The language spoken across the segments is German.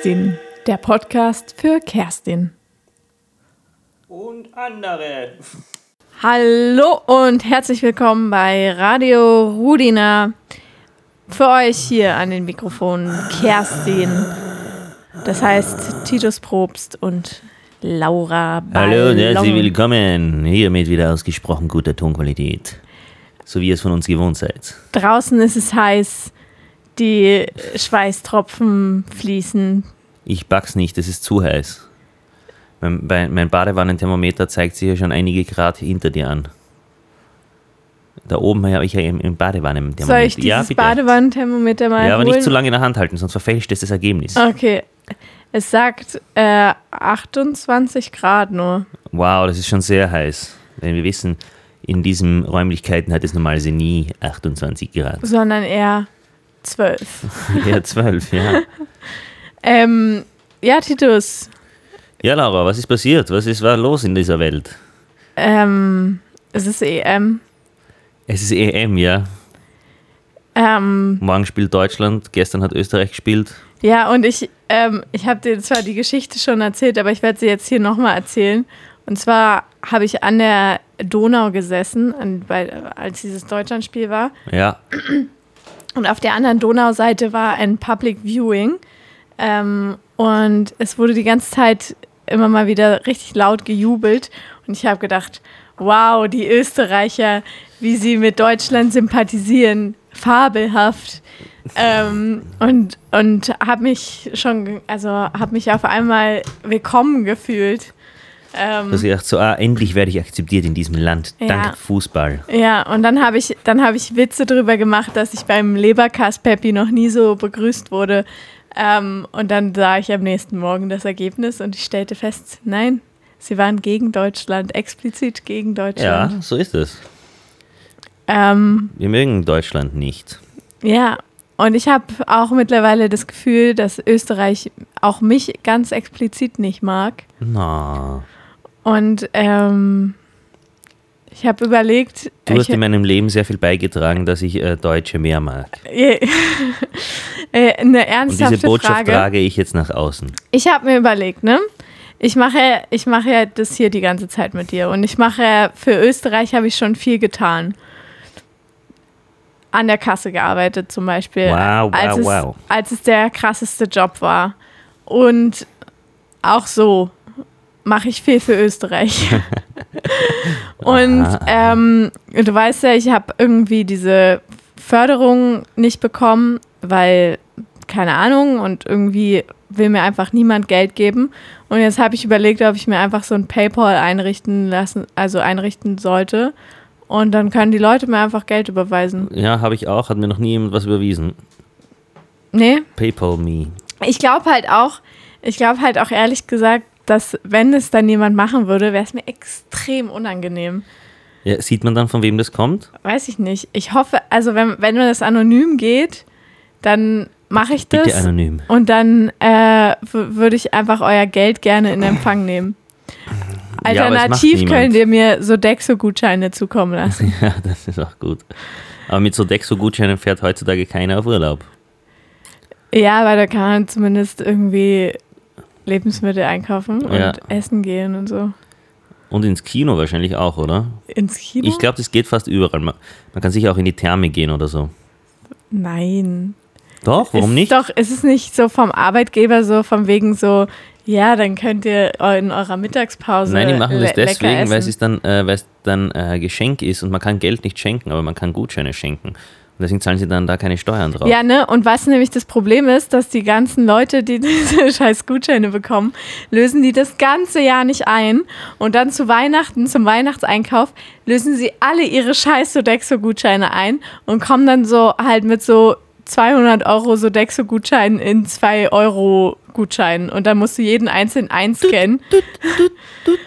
Kerstin, der Podcast für Kerstin. Und andere. Hallo und herzlich willkommen bei Radio Rudina. Für euch hier an den Mikrofonen Kerstin. Das heißt Titus Probst und Laura Ballon. Hallo und herzlich willkommen. Hiermit wieder ausgesprochen guter Tonqualität. So wie ihr es von uns gewohnt seid. Draußen ist es heiß. Die Schweißtropfen fließen. Ich back's nicht, es ist zu heiß. Mein, mein Badewannenthermometer zeigt sich ja schon einige Grad hinter dir an. Da oben habe ich ja im, im Badewannenthermometer. Soll ich dieses ja. Badewannenthermometer mal Ja, aber holen? nicht zu lange in der Hand halten, sonst verfälscht es das Ergebnis. Okay. Es sagt äh, 28 Grad nur. Wow, das ist schon sehr heiß. Wenn wir wissen, in diesen Räumlichkeiten hat es normalerweise nie 28 Grad. sondern eher 12. Ja, 12, ja. Ähm, ja, Titus, Ja, Laura, was ist passiert? Was ist war los in dieser Welt? ähm, es ist EM. Es ist EM, ja. Ähm, Morgen spielt Deutschland, gestern hat Österreich gespielt. ja, und ich, ähm, ich habe dir zwar die Geschichte schon erzählt, aber ich werde sie jetzt hier nochmal erzählen. Und zwar habe ich an der Donau gesessen, an, bei, als dieses Deutschlandspiel war. Ja, Und auf der anderen Donauseite war ein Public Viewing. Ähm, und es wurde die ganze Zeit immer mal wieder richtig laut gejubelt. Und ich habe gedacht, wow, die Österreicher, wie sie mit Deutschland sympathisieren, fabelhaft. ähm, und und habe mich schon, also habe mich auf einmal willkommen gefühlt. Ähm, dass ich dachte so, ah, endlich werde ich akzeptiert in diesem Land, Ja. dank Fußball. Ja, und dann habe ich, dann habe ich Witze drüber gemacht, dass ich beim Leberkass-Peppi noch nie so begrüßt wurde. Ähm, und dann sah ich am nächsten Morgen das Ergebnis und ich stellte fest, nein, sie waren gegen Deutschland, explizit gegen Ja, Deutschland. so ist es. Ähm, Wir mögen Deutschland nicht. ja. Und ich habe auch mittlerweile das Gefühl, dass Österreich auch mich ganz explizit nicht mag. Na, Und ähm, ich habe überlegt, du hast in meinem Leben sehr viel beigetragen, dass ich äh, Deutsche mehr mag. äh, eine Und ernsthafte diese Botschaft Frage. trage ich jetzt nach außen. Ich habe mir überlegt, ne? Ich mache, ich mache ja das hier die ganze Zeit mit dir und ich mache für Österreich habe ich schon viel getan. An der Kasse gearbeitet zum Beispiel, Wow, wow, als, es, wow. als es der krasseste Job war. Und auch so mache ich viel für Österreich. und ähm, du weißt ja, ich habe irgendwie diese Förderung nicht bekommen, weil, keine Ahnung, und irgendwie will mir einfach niemand Geld geben. Und jetzt habe ich überlegt, ob ich mir einfach so ein PayPal einrichten lassen, also einrichten sollte. Und dann können die Leute mir einfach Geld überweisen. Ja, habe ich auch, hat mir noch nie jemand was überwiesen. Nee, PayPal me. ich glaube halt auch, ich glaube halt auch ehrlich gesagt, dass wenn es dann jemand machen würde, wäre es mir extrem unangenehm. Ja, sieht man dann, von wem das kommt? Weiß ich nicht. Ich hoffe, also wenn, wenn das anonym geht, dann mache ich das. Bitte anonym. Und dann äh, würde ich einfach euer Geld gerne in Empfang nehmen. Ja, Alternativ niemand. könnt ihr mir Sodexo-Gutscheine zukommen lassen. Ja, das ist auch gut. Aber mit Sodexo-Gutscheinen fährt heutzutage keiner auf Urlaub. ja, weil da kann man zumindest irgendwie Lebensmittel einkaufen und Ja. essen gehen und so. Und ins Kino wahrscheinlich auch, oder? Ins Kino? Ich glaube, das geht fast überall. Man, man kann sicher auch in die Therme gehen oder so. Nein. Doch, warum ist nicht? Doch, ist es nicht so vom Arbeitgeber so, von wegen so, ja, dann könnt ihr in eurer Mittagspause. Nein, die machen das deswegen, weil es dann, äh, weil es dann äh, Geschenk ist und man kann Geld nicht schenken, aber man kann Gutscheine schenken. Und deswegen zahlen sie dann da keine Steuern drauf. Ja, ne? Und was nämlich das Problem ist, dass die ganzen Leute, die diese scheiß Gutscheine bekommen, lösen die das ganze Jahr nicht ein. Und dann zu Weihnachten, zum Weihnachtseinkauf, lösen sie alle ihre scheiß Sodexo-Gutscheine ein und kommen dann so halt mit so 200 Euro Sodexo-Gutscheinen in 2 Euro Gutscheinen. Und dann musst du jeden einzeln einscannen.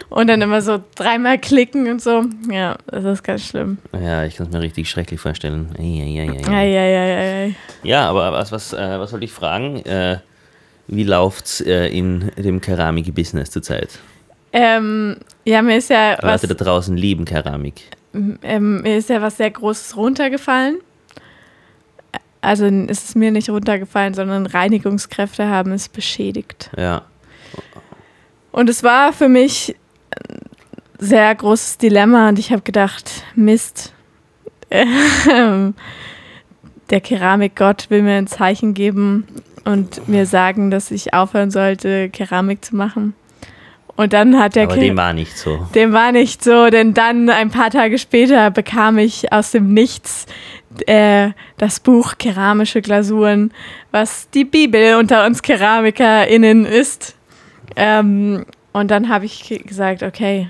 Und dann immer so dreimal klicken und so. Ja, das ist ganz schlimm. Ja, ich kann es mir richtig schrecklich vorstellen. Ei, ei, ei, ei. Ei, ei, ei, ei, ei. Ja, aber was, was, äh, was wollte ich fragen? Äh, wie läuft's äh, in dem Keramik-Business zurzeit? Ähm, ja, mir ist ja was, Leute da draußen lieben Keramik. ähm, mir ist ja was sehr Großes runtergefallen. Also ist es mir nicht runtergefallen, sondern Reinigungskräfte haben es beschädigt. Ja. Und es war für mich ein sehr großes Dilemma und ich habe gedacht, Mist, ähm, der Keramikgott will mir ein Zeichen geben und mir sagen, dass ich aufhören sollte, Keramik zu machen. Und dann hat der Aber Ke- dem war nicht so. dem war nicht so, denn dann ein paar Tage später bekam ich aus dem Nichts äh, das Buch Keramische Glasuren, was die Bibel unter uns KeramikerInnen ist. Ähm, und dann habe ich ge- gesagt, okay,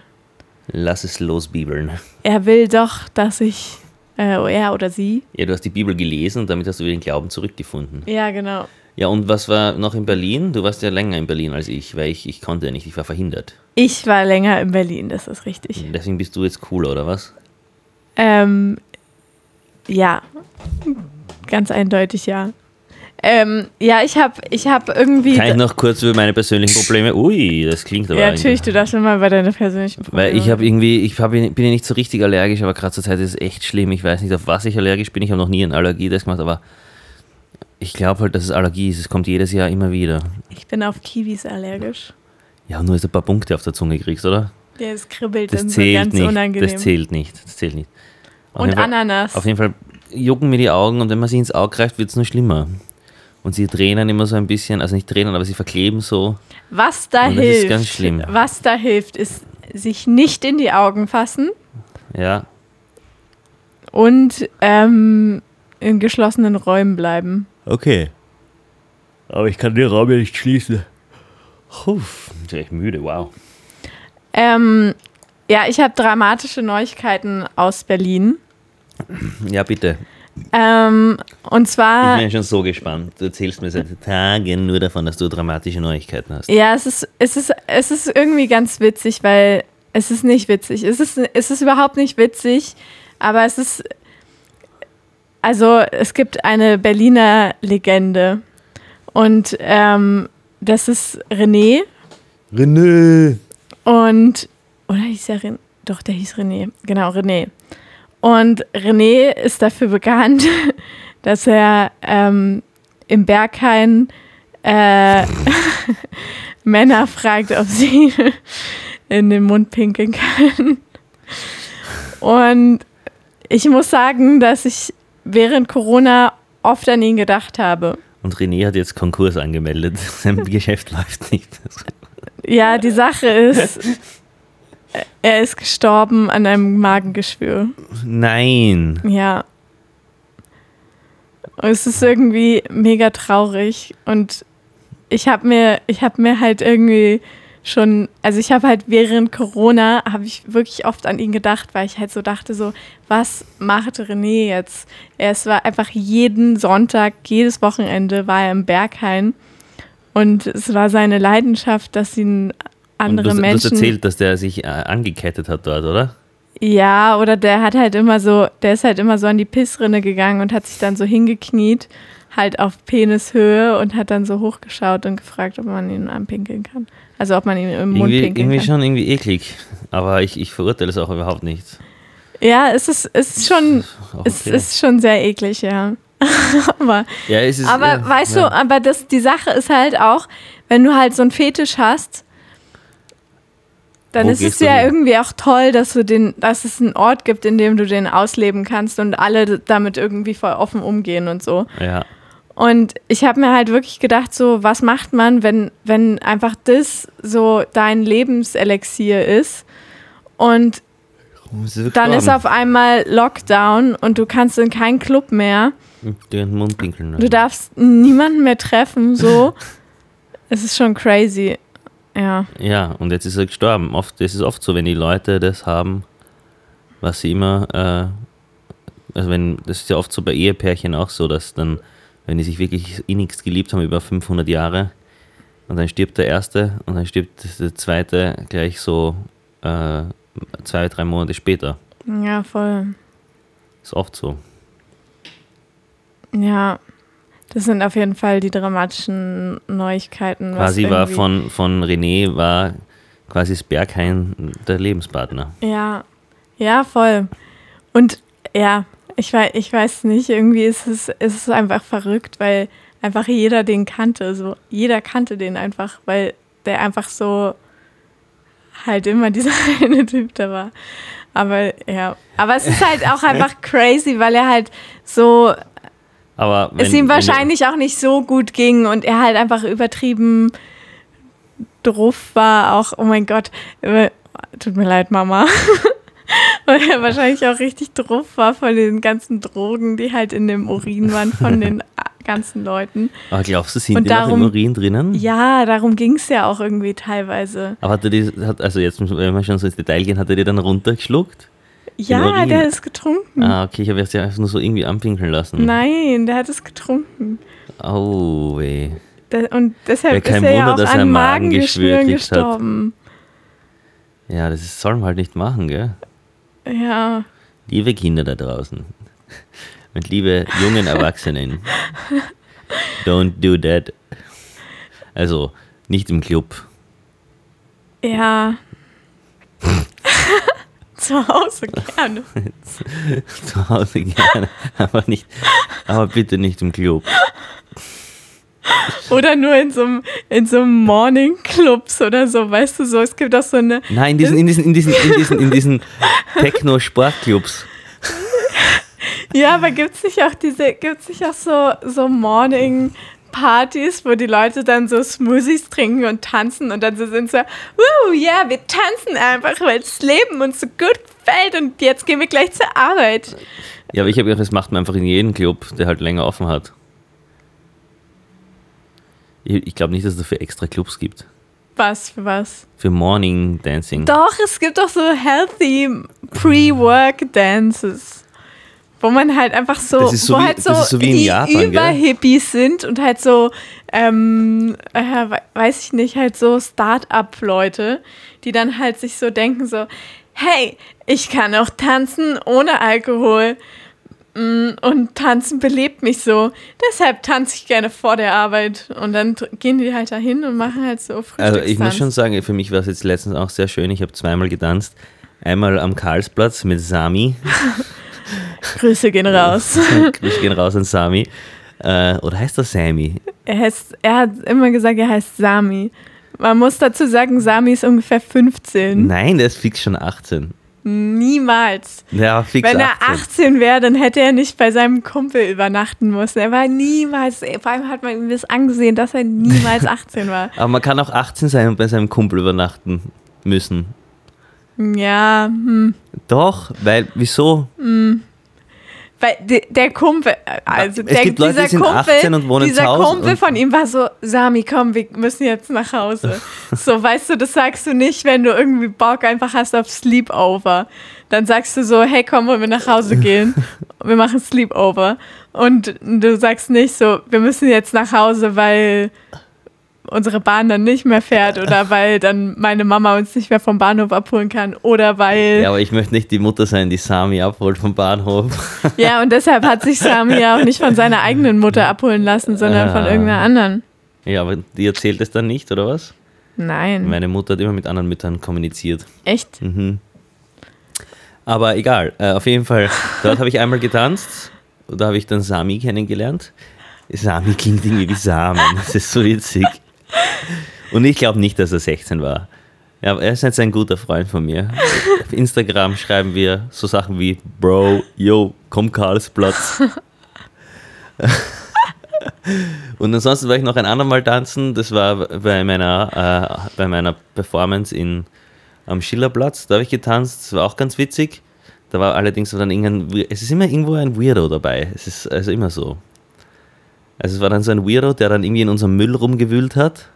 Lass es los, Bibeln. er will doch, dass ich, äh, er oder sie. Ja, du hast die Bibel gelesen und damit hast du wieder den Glauben zurückgefunden. Ja, genau. Ja, und was war noch in Berlin? Du warst ja länger in Berlin als ich, weil ich, ich konnte ja nicht, ich war verhindert. Ich war länger in Berlin, das ist richtig. Deswegen bist du jetzt cooler, oder was? Ähm, ja, ganz eindeutig ja. Ähm, ja, ich habe ich hab irgendwie. Kann ich noch kurz über meine persönlichen Probleme? Ui, das klingt aber ja, natürlich, du darfst immer bei deiner persönlichen Weil ich habe irgendwie, ich hab, bin ja nicht so richtig allergisch, aber gerade zur Zeit ist es echt schlimm. Ich weiß nicht, auf was ich allergisch bin. Ich habe noch nie einen Allergietest gemacht, aber ich glaube halt, dass es Allergie ist. Es kommt jedes Jahr immer wieder. Ich bin auf Kiwis allergisch. Ja, nur, dass du ein paar Punkte auf der Zunge kriegst, oder? Ja, es kribbelt Das dann so zählt ganz nicht. unangenehm. Das zählt nicht. Das zählt nicht. Auf Und Fall- Ananas. Auf jeden Fall jucken mir die Augen und wenn man sie ins Auge greift, wird es nur schlimmer. Und sie tränen immer so ein bisschen, also nicht tränen, aber sie verkleben so. Was da Und das ist hilft, ganz schlimm. was da hilft, ist sich nicht in die Augen fassen Ja, und ähm, in geschlossenen Räumen bleiben. okay. Aber ich kann den Raum ja nicht schließen. Uff, ich bin echt müde, wow. Ähm, ja, ich habe dramatische Neuigkeiten aus Berlin. Ja, bitte. Ähm, und Ich zwar, bin ja schon so gespannt. Du erzählst mir seit Tagen nur davon, dass du dramatische Neuigkeiten hast. ja, es ist, es, ist, es ist irgendwie ganz witzig, weil es ist nicht witzig. Es ist, es ist überhaupt nicht witzig, aber es ist, also es gibt eine Berliner Legende und ähm, das ist René René! und, oder hieß er René? Doch, der hieß René. Genau, René. Und René ist dafür bekannt, dass er ähm, im Berghain äh, Männer fragt, ob sie in den Mund pinkeln können. Und ich muss sagen, dass ich während Corona oft an ihn gedacht habe. Und René hat jetzt Konkurs angemeldet. Sein Geschäft läuft nicht. Ja, die Sache ist, er ist gestorben an einem Magengeschwür. Nein! Ja. Und es ist irgendwie mega traurig und ich habe mir, ich habe mir halt irgendwie schon, also ich habe halt während Corona, habe ich wirklich oft an ihn gedacht, weil ich halt so dachte so, was macht René jetzt? Er es war einfach jeden Sonntag, jedes Wochenende war er im Berghain und es war seine Leidenschaft, dass ihn Und andere du, du hast Menschen erzählt, dass der sich äh, angekettet hat dort, oder? ja, oder der hat halt immer so, der ist halt immer so an die Pissrinne gegangen und hat sich dann so hingekniet, halt auf Penishöhe und hat dann so hochgeschaut und gefragt, ob man ihn anpinkeln kann. Also ob man ihn im Mund Irgendwie, pinkeln irgendwie kann. schon irgendwie eklig. Aber ich, ich verurteile es auch überhaupt nicht. Ja, es ist, es ist schon, Auch es okay. ist schon sehr eklig, ja. aber ja, es ist, aber ja, weißt ja. du, aber das, die Sache ist halt auch, wenn du halt so einen Fetisch hast, dann Wo ist es ja hin? irgendwie auch toll, dass du den, dass es einen Ort gibt, in dem du den ausleben kannst und alle damit irgendwie voll offen umgehen und so. Ja, Und ich habe mir halt wirklich gedacht, so, was macht man, wenn, wenn einfach das so dein Lebenselixier ist und dann ist auf einmal Lockdown und du kannst in keinen Club mehr, den Mund pinkeln. du darfst niemanden mehr treffen, so. es ist schon crazy. Ja. Ja, und jetzt ist er gestorben. Oft, das ist oft so, wenn die Leute das haben, was sie immer, äh, also wenn, das ist ja oft so bei Ehepärchen auch so, dass dann, wenn die sich wirklich innigst geliebt haben über 500 Jahre und dann stirbt der Erste und dann stirbt der Zweite gleich so äh, zwei, drei Monate später. Ja, voll. Ist oft so. Ja. Das sind auf jeden Fall die dramatischen Neuigkeiten. Quasi war von, von René war quasi das Berghain der Lebenspartner. Ja, ja, voll. Und ja, Ich weiß, ich weiß nicht, irgendwie ist es, ist es einfach verrückt, weil einfach jeder den kannte. So, jeder kannte den einfach, weil der einfach so halt immer dieser eine Typ da war. Aber ja, aber es ist halt auch einfach crazy, weil er halt so Aber wenn, es ihm wenn wahrscheinlich auch nicht so gut ging und er halt einfach übertrieben drauf war. Auch, oh mein Gott, äh, tut mir leid, Mama. Weil er wahrscheinlich auch richtig drauf war von den ganzen Drogen, die halt in dem Urin waren von den ganzen Leuten. Aber glaubst du, sind Und die noch darum- im Urin drinnen? Ja, darum ging es ja auch irgendwie teilweise. Aber hat er die, hat, also jetzt, wenn wir schon so ins Detail gehen, hat er die dann runtergeschluckt? Ja, der ist getrunken. Ah, okay, ich habe es ja einfach nur so irgendwie anpinkeln lassen. Nein, der hat es getrunken. Oh, weh. Da- Und deshalb Ja, ist er ja Wunder, auch dass er an Magengeschwür hat. gestorben. Ja, das ist- soll man halt nicht machen, gell? Ja. Liebe Kinder da draußen und liebe jungen Erwachsenen, don't do that. Also, nicht im Club. Ja. Zu Hause gerne. Zu Hause gerne, aber, nicht, aber bitte nicht im Club. Oder nur in so einem, in so einem Morning Clubs oder so, weißt du so. Es gibt auch so eine. Nein, in diesen, in diesen, in diesen, in diesen, in diesen Techno-Sportclubs. Ja, aber gibt es nicht auch diese, gibt's nicht auch so, so Morning Partys, wo die Leute dann so Smoothies trinken und tanzen und dann so sind so, uh, ja, wir tanzen einfach, weil das Leben uns so gut gefällt und jetzt gehen wir gleich zur Arbeit. Ja, aber ich habe gedacht, das macht man einfach in jedem Club, der halt länger offen hat. Ich, ich glaube nicht, dass es dafür extra Clubs gibt. Was für was? Für Morning Dancing. Doch, es gibt doch so healthy Pre-Work Dances. Wo man halt einfach so, so wo wie- halt so so die Japan, gell? Überhippies sind und halt so, ähm, äh, we- weiß ich nicht, halt so Start-up-Leute, die dann halt sich so denken so, hey, ich kann auch tanzen ohne Alkohol Mm, und tanzen belebt mich so. Deshalb tanze ich gerne vor der Arbeit und dann gehen die halt dahin und machen halt so Also ich muss Frühstückstanz. schon sagen, für mich war es jetzt letztens auch sehr schön. Ich habe zweimal getanzt. Einmal am Karlsplatz mit Sami. Grüße gehen raus. Grüße gehen raus an Sami. Äh, oder heißt das Sami? Er, heißt, er hat immer gesagt, er heißt Sami. Man muss dazu sagen, Sami ist ungefähr 15. Nein, der ist fix schon 18. Niemals. War fix Wenn er 18. 18 wäre, dann hätte er nicht bei seinem Kumpel übernachten müssen. Er war niemals, vor allem hat man ihm das angesehen, dass er niemals 18 war. Aber man kann auch 18 sein und bei seinem Kumpel übernachten müssen. Ja, hm. Doch, weil, wieso? Weil de, der Kumpel, also Es der, gibt Leute, die dieser sind Kumpel, 18 und wohnen zu dieser Kumpel von ihm war so, Sami, komm, wir müssen jetzt nach Hause. so, weißt du, das sagst du nicht, wenn du irgendwie Bock einfach hast auf Sleepover. Dann sagst du so, hey, komm, wollen wir nach Hause gehen? wir machen Sleepover. Und du sagst nicht so, wir müssen jetzt nach Hause, weil unsere Bahn dann nicht mehr fährt oder weil dann meine Mama uns nicht mehr vom Bahnhof abholen kann oder weil Ja, aber ich möchte nicht die Mutter sein, die Sami abholt vom Bahnhof. Ja, und deshalb hat sich Sami ja auch nicht von seiner eigenen Mutter abholen lassen, sondern von Ah. irgendeiner anderen. Ja, aber die erzählt es dann nicht, oder was? Nein. Meine Mutter hat immer mit anderen Müttern kommuniziert. Echt? Mhm. Aber egal, äh, auf jeden Fall, dort habe ich einmal getanzt. Und da habe ich dann Sami kennengelernt. Sami klingt irgendwie wie Samen. Das ist so witzig. Und ich glaube nicht, dass er 16 war. Ja, er ist jetzt ein guter Freund von mir. Auf Instagram schreiben wir so Sachen wie Bro, yo, komm Karlsplatz. Und ansonsten war ich noch ein andermal tanzen. Das war bei meiner, äh, bei meiner Performance in, am Schillerplatz. Da habe ich getanzt. Das war auch ganz witzig. Da war allerdings dann irgendein. Es ist immer irgendwo ein Weirdo dabei. Es ist also immer so. Also es war dann so ein Weirdo, der dann irgendwie in unserem Müll rumgewühlt hat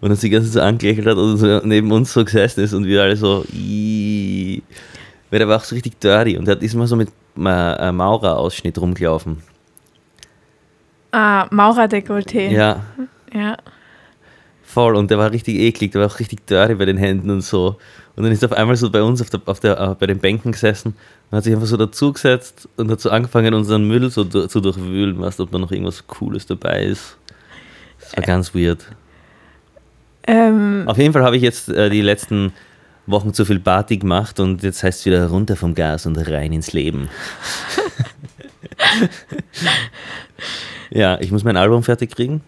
und uns die ganze Zeit so angelächelt hat und so neben uns so gesessen ist und wir alle so. "Ih." Weil der war auch so richtig dirty und der ist immer so mit äh, Maurer-Ausschnitt rumgelaufen. Ah, Maurerdekolleté. Ja, ja. Voll, und der war richtig eklig, der war auch richtig dirty bei den Händen und so. Und dann ist er auf einmal so bei uns auf der, auf der, äh, bei den Bänken gesessen und hat sich einfach so dazugesetzt und hat so angefangen, unseren Müll so zu durchwühlen, weißt ob da noch irgendwas Cooles dabei ist. Das war ganz weird. Ähm, Auf jeden Fall habe ich jetzt äh, die letzten Wochen zu viel Party gemacht und jetzt heißt es wieder runter vom Gas und rein ins Leben. ja, ich muss mein Album fertig kriegen.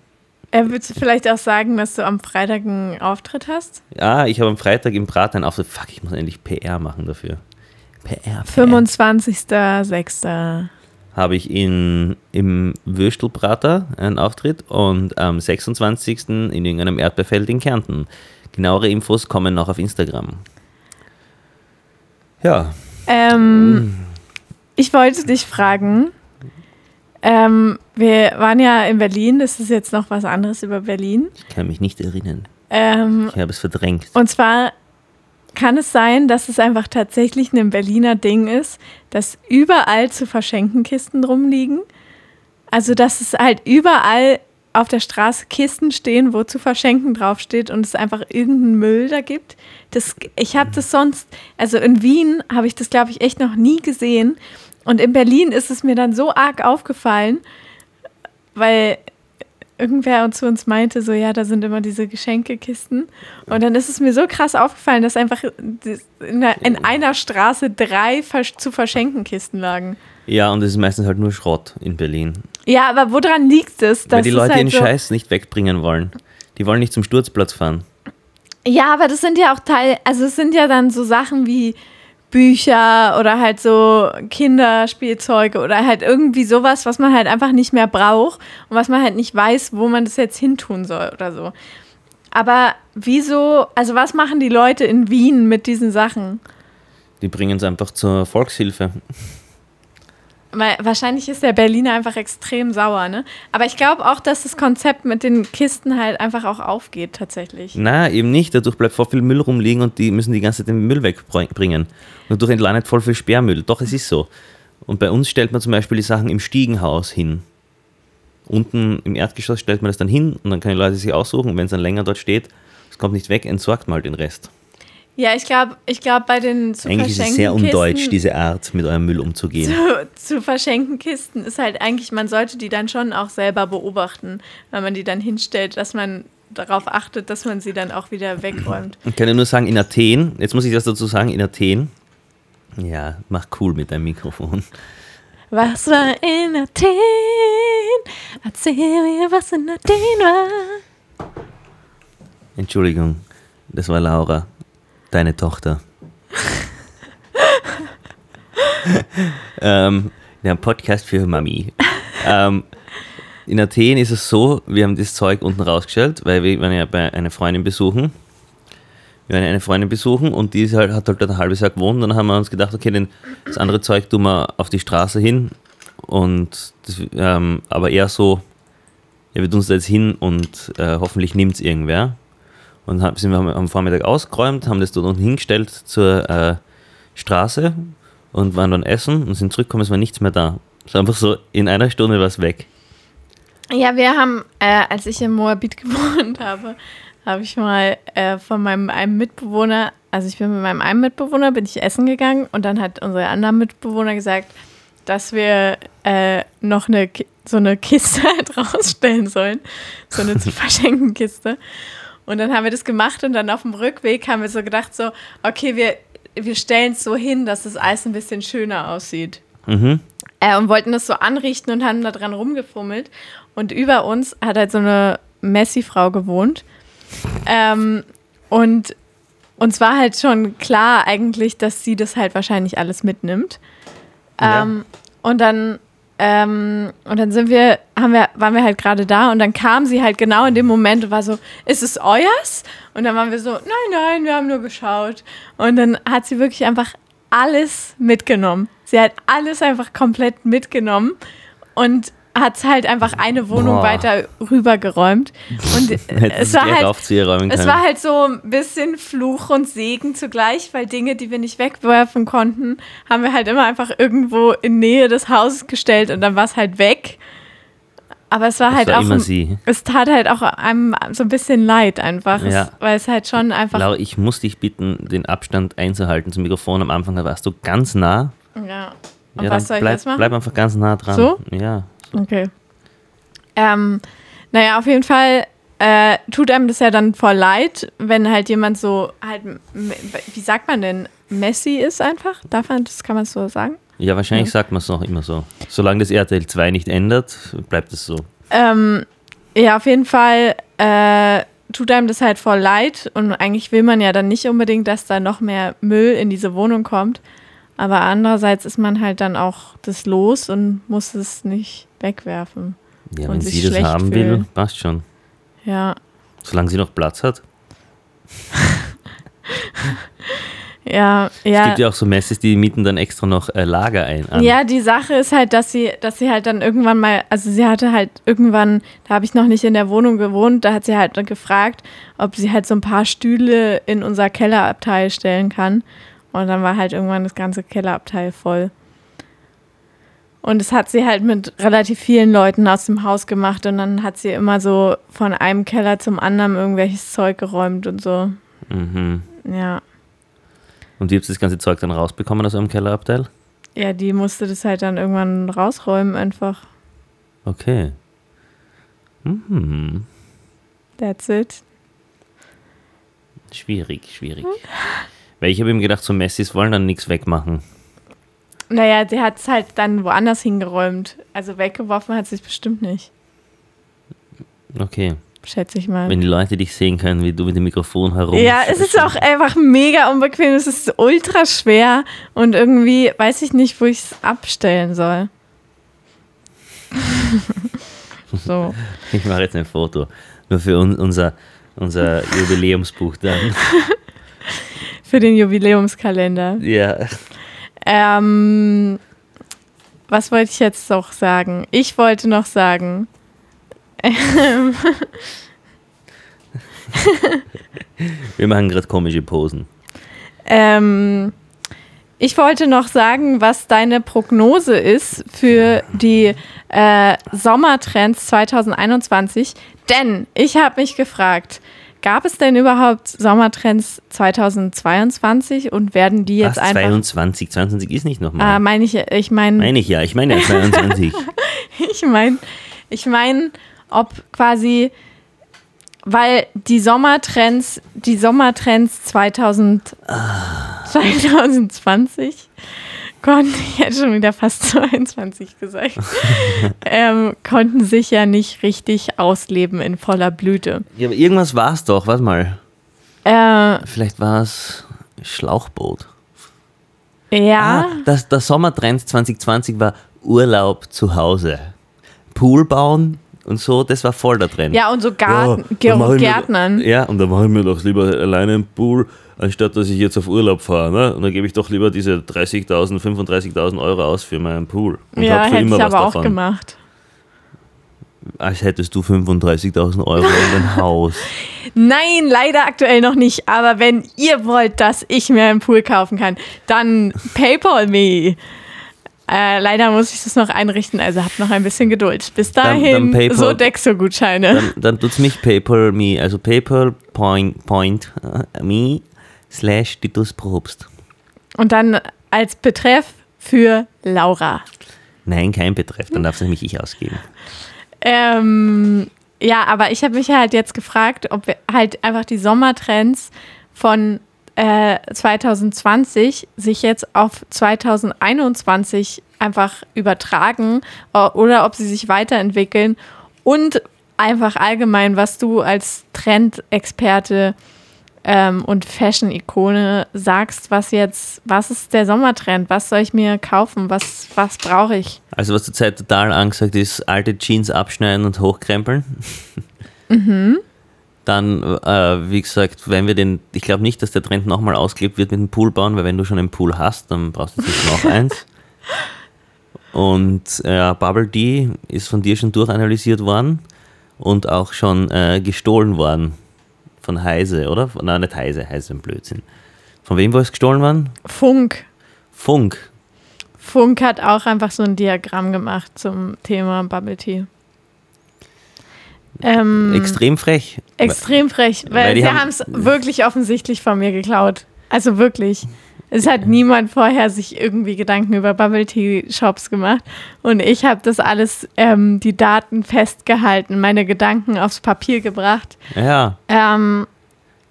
Äh, würdest du vielleicht auch sagen, dass du am Freitag einen Auftritt hast? Ja, ich habe am Freitag im Prater einen Auftritt. Fuck, ich muss endlich PR machen dafür. PR. PR. 25.06. Habe ich in, im Würstelprater einen Auftritt und am 26. in irgendeinem Erdbeerfeld in Kärnten. Genauere Infos kommen noch auf Instagram. Ja. Ähm, ich wollte dich fragen, ähm, wir waren ja in Berlin, das ist jetzt noch was anderes über Berlin. Ich kann mich nicht erinnern. Ähm, ich habe es verdrängt. Und zwar kann es sein, dass es einfach tatsächlich ein Berliner Ding ist, dass überall zu verschenken Kisten rumliegen. Also, dass es halt überall auf der Straße Kisten stehen, wo zu verschenken draufsteht und es einfach irgendeinen Müll da gibt. Das, ich habe das sonst, also in Wien habe ich das, glaube ich, echt noch nie gesehen. Und in Berlin ist es mir dann so arg aufgefallen, weil irgendwer zu uns meinte, so ja, da sind immer diese Geschenkekisten. Und dann ist es mir so krass aufgefallen, dass einfach in einer Straße drei zu verschenken Kisten lagen. Ja, und es ist meistens halt nur Schrott in Berlin. Ja, aber woran liegt es? Weil die Leute halt den so Scheiß nicht wegbringen wollen. Die wollen nicht zum Sturzplatz fahren. Ja, aber das sind ja auch Teil, also es sind ja dann so Sachen wie Bücher oder halt so Kinderspielzeuge oder halt irgendwie sowas, was man halt einfach nicht mehr braucht und was man halt nicht weiß, wo man das jetzt hintun soll oder so. Aber wieso, also was machen die Leute in Wien mit diesen Sachen? Die bringen es einfach zur Volkshilfe. Wahrscheinlich ist der Berliner einfach extrem sauer, ne? Aber ich glaube auch, dass das Konzept mit den Kisten halt einfach auch aufgeht, tatsächlich. Na, eben nicht. Dadurch bleibt voll viel Müll rumliegen und die müssen die ganze Zeit den Müll wegbringen. Und dadurch entlandet voll viel Sperrmüll. Doch, es ist so. Und bei uns stellt man zum Beispiel die Sachen im Stiegenhaus hin. Unten im Erdgeschoss stellt man das dann hin und dann können die Leute sich aussuchen. Und wenn es dann länger dort steht, es kommt nicht weg, entsorgt mal den Rest. Ja, ich glaube, ich glaub, bei den zu Eigentlich ist es sehr undeutsch, diese Art, mit eurem Müll umzugehen. Zu, zu verschenken Kisten ist halt eigentlich, man sollte die dann schon auch selber beobachten, wenn man die dann hinstellt, dass man darauf achtet, dass man sie dann auch wieder wegräumt. Ich kann ja nur sagen, in Athen, jetzt muss ich das dazu sagen, in Athen, ja, mach cool mit deinem Mikrofon. Was war in Athen? Erzähl mir, was in Athen war. Entschuldigung, das war Laura deine Tochter. ähm, ja, ein Podcast für Mami. ähm, in Athen ist es so, wir haben das Zeug unten rausgestellt, weil wir waren ja bei einer Freundin besuchen. Wir waren eine Freundin besuchen und die halt, hat halt ein halbes Jahr gewohnt. Und dann haben wir uns gedacht, okay, das andere Zeug tun wir auf die Straße hin. Und das, ähm, aber eher so, ja, wir tun es da jetzt hin und äh, hoffentlich nimmt es irgendwer. Und hab, sind wir am Vormittag ausgeräumt, haben das dort unten hingestellt zur äh, Straße und waren dann essen und sind zurückgekommen, es war nichts mehr da. Es war einfach so, in einer Stunde war es weg. Ja, wir haben, äh, als ich in Moabit gewohnt habe, habe ich mal äh, von meinem einem Mitbewohner, also ich bin mit meinem einen Mitbewohner, bin ich essen gegangen und dann hat unsere andere Mitbewohner gesagt, dass wir äh, noch eine, so eine Kiste halt rausstellen sollen, so eine zu verschenken Kiste. Und dann haben wir das gemacht und dann auf dem Rückweg haben wir so gedacht, so, okay, wir, wir stellen es so hin, dass das Eis ein bisschen schöner aussieht. Mhm. Äh, und wollten das so anrichten und haben da dran rumgefummelt. Und über uns hat halt so eine Messi-Frau gewohnt. Ähm, und uns war halt schon klar eigentlich, dass sie das halt wahrscheinlich alles mitnimmt. Ähm, ja. Und dann ähm, und dann sind wir, haben wir, waren wir halt gerade da und dann kam sie halt genau in dem Moment und war so, ist es euers? Und dann waren wir so, nein, nein, wir haben nur geschaut. Und dann hat sie wirklich einfach alles mitgenommen. Sie hat alles einfach komplett mitgenommen und hat halt einfach eine Wohnung Boah. weiter rübergeräumt. Und es war, halt, es war halt so ein bisschen Fluch und Segen zugleich, weil Dinge, die wir nicht wegwerfen konnten, haben wir halt immer einfach irgendwo in Nähe des Hauses gestellt und dann war es halt weg. Aber es war das halt war auch. Sie. Es tat halt auch einem so ein bisschen leid einfach. Ja. Es, weil es halt schon einfach. Laura, ich muss dich bitten, den Abstand einzuhalten zum Mikrofon. Am Anfang da warst du ganz nah. Ja. Und ja, was soll ich bleib, jetzt machen? Bleib einfach ganz nah dran. So? Ja. Okay. Ähm, naja, auf jeden Fall äh, tut einem das ja dann voll leid, wenn halt jemand so halt, wie sagt man denn, messy ist einfach? Darf man, das kann man so sagen? Ja, wahrscheinlich sagt man es noch immer so. Solange das RTL 2 nicht ändert, bleibt es so. Ähm, ja, auf jeden Fall äh, tut einem das halt voll leid und eigentlich will man ja dann nicht unbedingt, dass da noch mehr Müll in diese Wohnung kommt. Aber andererseits ist man halt dann auch das los und muss es nicht wegwerfen. Ja, Und wenn sich sie das schlecht haben will, fühlen. passt schon. Ja, Solange sie noch Platz hat. ja, Es ja. gibt ja auch so Messes, die mieten dann extra noch äh, Lager ein. An. Ja, die Sache ist halt, dass sie, dass sie halt dann irgendwann mal, also sie hatte halt irgendwann, da habe ich noch nicht in der Wohnung gewohnt, da hat sie halt gefragt, ob sie halt so ein paar Stühle in unser Kellerabteil stellen kann. Und dann war halt irgendwann das ganze Kellerabteil voll. Und das hat sie halt mit relativ vielen Leuten aus dem Haus gemacht und dann hat sie immer so von einem Keller zum anderen irgendwelches Zeug geräumt und so. Mhm. Ja. Und wie habt ihr das ganze Zeug dann rausbekommen aus eurem Kellerabteil? Ja, die musste das halt dann irgendwann rausräumen einfach. Okay. Mhm. That's it. Schwierig, schwierig. Weil ich habe ihm gedacht, so Messis wollen dann nichts wegmachen. Naja, sie hat es halt dann woanders hingeräumt. Also weggeworfen hat sie es bestimmt nicht, Okay. schätze ich mal. Wenn die Leute dich sehen können, wie du mit dem Mikrofon herum. ja, es ist auch einfach mega unbequem. Es ist ultra schwer und irgendwie weiß ich nicht, wo ich es abstellen soll. so. Ich mache jetzt ein Foto. Nur für un unser, unser Jubiläumsbuch dann. Für den Jubiläumskalender. Ja. Ähm, was wollte ich jetzt noch sagen? Ich wollte noch sagen. Ähm, Wir machen gerade komische Posen. Ähm, ich wollte noch sagen, was deine Prognose ist für die äh, Sommertrends 2021. Denn ich habe mich gefragt, gab es denn überhaupt Sommertrends 2022 und werden die jetzt Was, einfach. 22? 22 ist nicht nochmal. Ah, meine ich, ich meine, meine ich ja, ich meine ja 22. ich meine, ich meine, ob quasi, weil die Sommertrends, die Sommertrends 2000, 2020, konnten, ich hätte schon wieder fast 22 gesagt, ähm, konnten sich ja nicht richtig ausleben in voller Blüte. ja, aber irgendwas war es doch, warte mal. Äh, Vielleicht war es Schlauchboot. ja, Ah, das, der Sommertrend 2020 war Urlaub zu Hause. Pool bauen und so, das war voll der Trend. ja, und so Garten, mach ich mir- Gärtnern. Ja, und dann mache ich mir doch lieber alleine einen Pool, anstatt dass ich jetzt auf Urlaub fahre. Ne? Und dann gebe ich doch lieber diese 30.000, 35.000 Euro aus für meinen Pool. Und ja, hätte ich aber auch davon. gemacht. Als hättest du 35.000 Euro in dein Haus. Nein, leider aktuell noch nicht. Aber wenn ihr wollt, dass ich mir einen Pool kaufen kann, dann PayPal me. Äh, leider muss ich das noch einrichten, also habt noch ein bisschen Geduld. Bis Dann- dahin, dann PayPal- so Dexo-Gutscheine. Dann, dann tut's mich PayPal me, also PayPal point, point äh, me slash Titus Probst. Und dann als Betreff für Laura. Nein, kein Betreff, dann darf es nämlich ich ausgeben. Ähm, ja, aber ich habe mich halt jetzt gefragt, ob wir halt einfach die Sommertrends von äh, 2020 sich jetzt auf 2021 einfach übertragen oder ob sie sich weiterentwickeln und einfach allgemein, was du als Trendexperte ähm, und Fashion-Ikone sagst, was jetzt, was ist der Sommertrend, was soll ich mir kaufen, was, was brauche ich? Also was zurzeit total angesagt ist, alte Jeans abschneiden und hochkrempeln. Dann, äh, wie gesagt, wenn wir den, ich glaube nicht, dass der Trend nochmal ausgelebt wird mit dem Pool bauen, weil wenn du schon einen Pool hast, dann brauchst du jetzt noch eins. Und äh, Bubble D ist von dir schon durchanalysiert worden und auch schon äh, gestohlen worden von Heise, oder? Nein, nicht Heise, Heise ist ein Blödsinn. Von wem war es gestohlen worden? Funk. Funk. Funk hat auch einfach so ein Diagramm gemacht zum Thema Bubble Tea. Ähm, Extrem frech. extrem frech, weil, weil sie haben es wirklich offensichtlich von mir geklaut. Also wirklich. Es hat niemand vorher sich irgendwie Gedanken über Bubble Tea Shops gemacht. Und ich habe das alles, ähm, die Daten festgehalten, meine Gedanken aufs Papier gebracht. Ja. Ähm,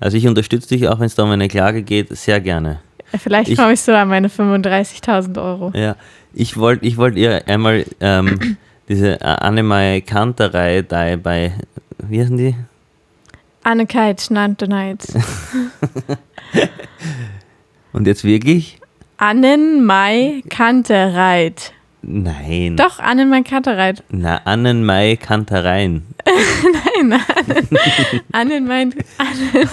Also ich unterstütze dich auch, wenn es da um eine Klage geht, sehr gerne. vielleicht Ich- komme ich so an meine 35.000 Euro. Ja. Ich wollte ich wollt ihr einmal ähm, diese Annemai Kanterei da bei, wie heißen die? Annekeit, Schnantonight. Und jetzt wirklich? Annenmai Kantereit. Nein. Doch, Annenmai Kantereit. Na, Annenmai Kantereien. Nein, Annen, Annenmai, Annen,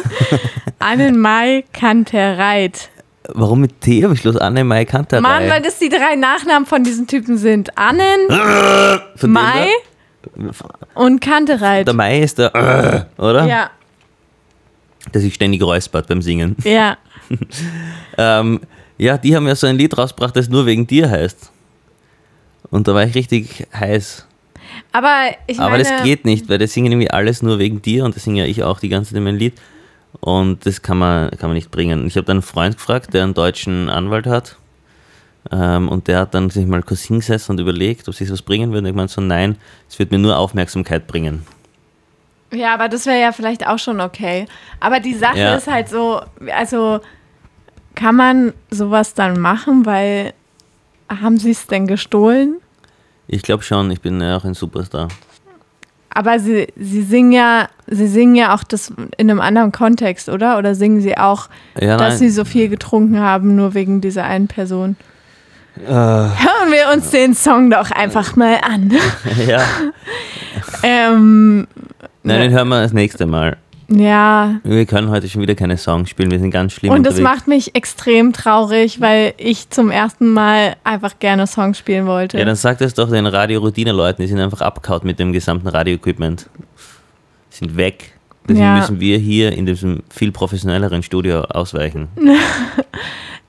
Annenmai Kantereit. Warum mit T am Schluss? Annemai Kanterei. Mann, weil das die drei Nachnamen von diesen Typen sind. Annen, dem Mai und Kantereit. Der, der Mai ist der, oder? Ja, Der sich ständig räuspert beim Singen. ja. Ähm, ja, die haben ja so ein Lied rausgebracht, das nur wegen dir heißt. Und da war ich richtig heiß. Aber ich Aber meine, das geht nicht, weil das singen irgendwie alles nur wegen dir und das singe ja ich auch die ganze Zeit mein Lied. Und das kann man, kann man nicht bringen. Ich habe dann einen Freund gefragt, der einen deutschen Anwalt hat. Ähm, und der hat dann sich mal kurz hingesessen und überlegt, ob sich was bringen würde. Und ich meinte so, nein, es wird mir nur Aufmerksamkeit bringen. Ja, aber das wäre ja vielleicht auch schon okay. Aber die Sache Ja. ist halt so, also kann man sowas dann machen, weil haben sie es denn gestohlen? Ich glaube schon, ich bin ja auch ein Superstar. Aber sie, sie singen ja, sie singen ja auch das in einem anderen Kontext, oder? Oder singen sie auch, Ja, dass sie so viel getrunken haben, nur wegen dieser einen Person? Äh, Hören wir uns den Song doch einfach mal an. ja. ähm, Nein, den hören wir das nächste Mal. ja, Wir können heute schon wieder keine Songs spielen, wir sind ganz schlimm und das unterwegs. macht mich extrem traurig, weil ich zum ersten Mal einfach gerne Songs spielen wollte. Ja, dann sag das doch den Radio-Routine-Leuten, die sind einfach abgehaut mit dem gesamten Radio-Equipment. Sind weg. Deswegen Ja. müssen wir hier in diesem viel professionelleren Studio ausweichen.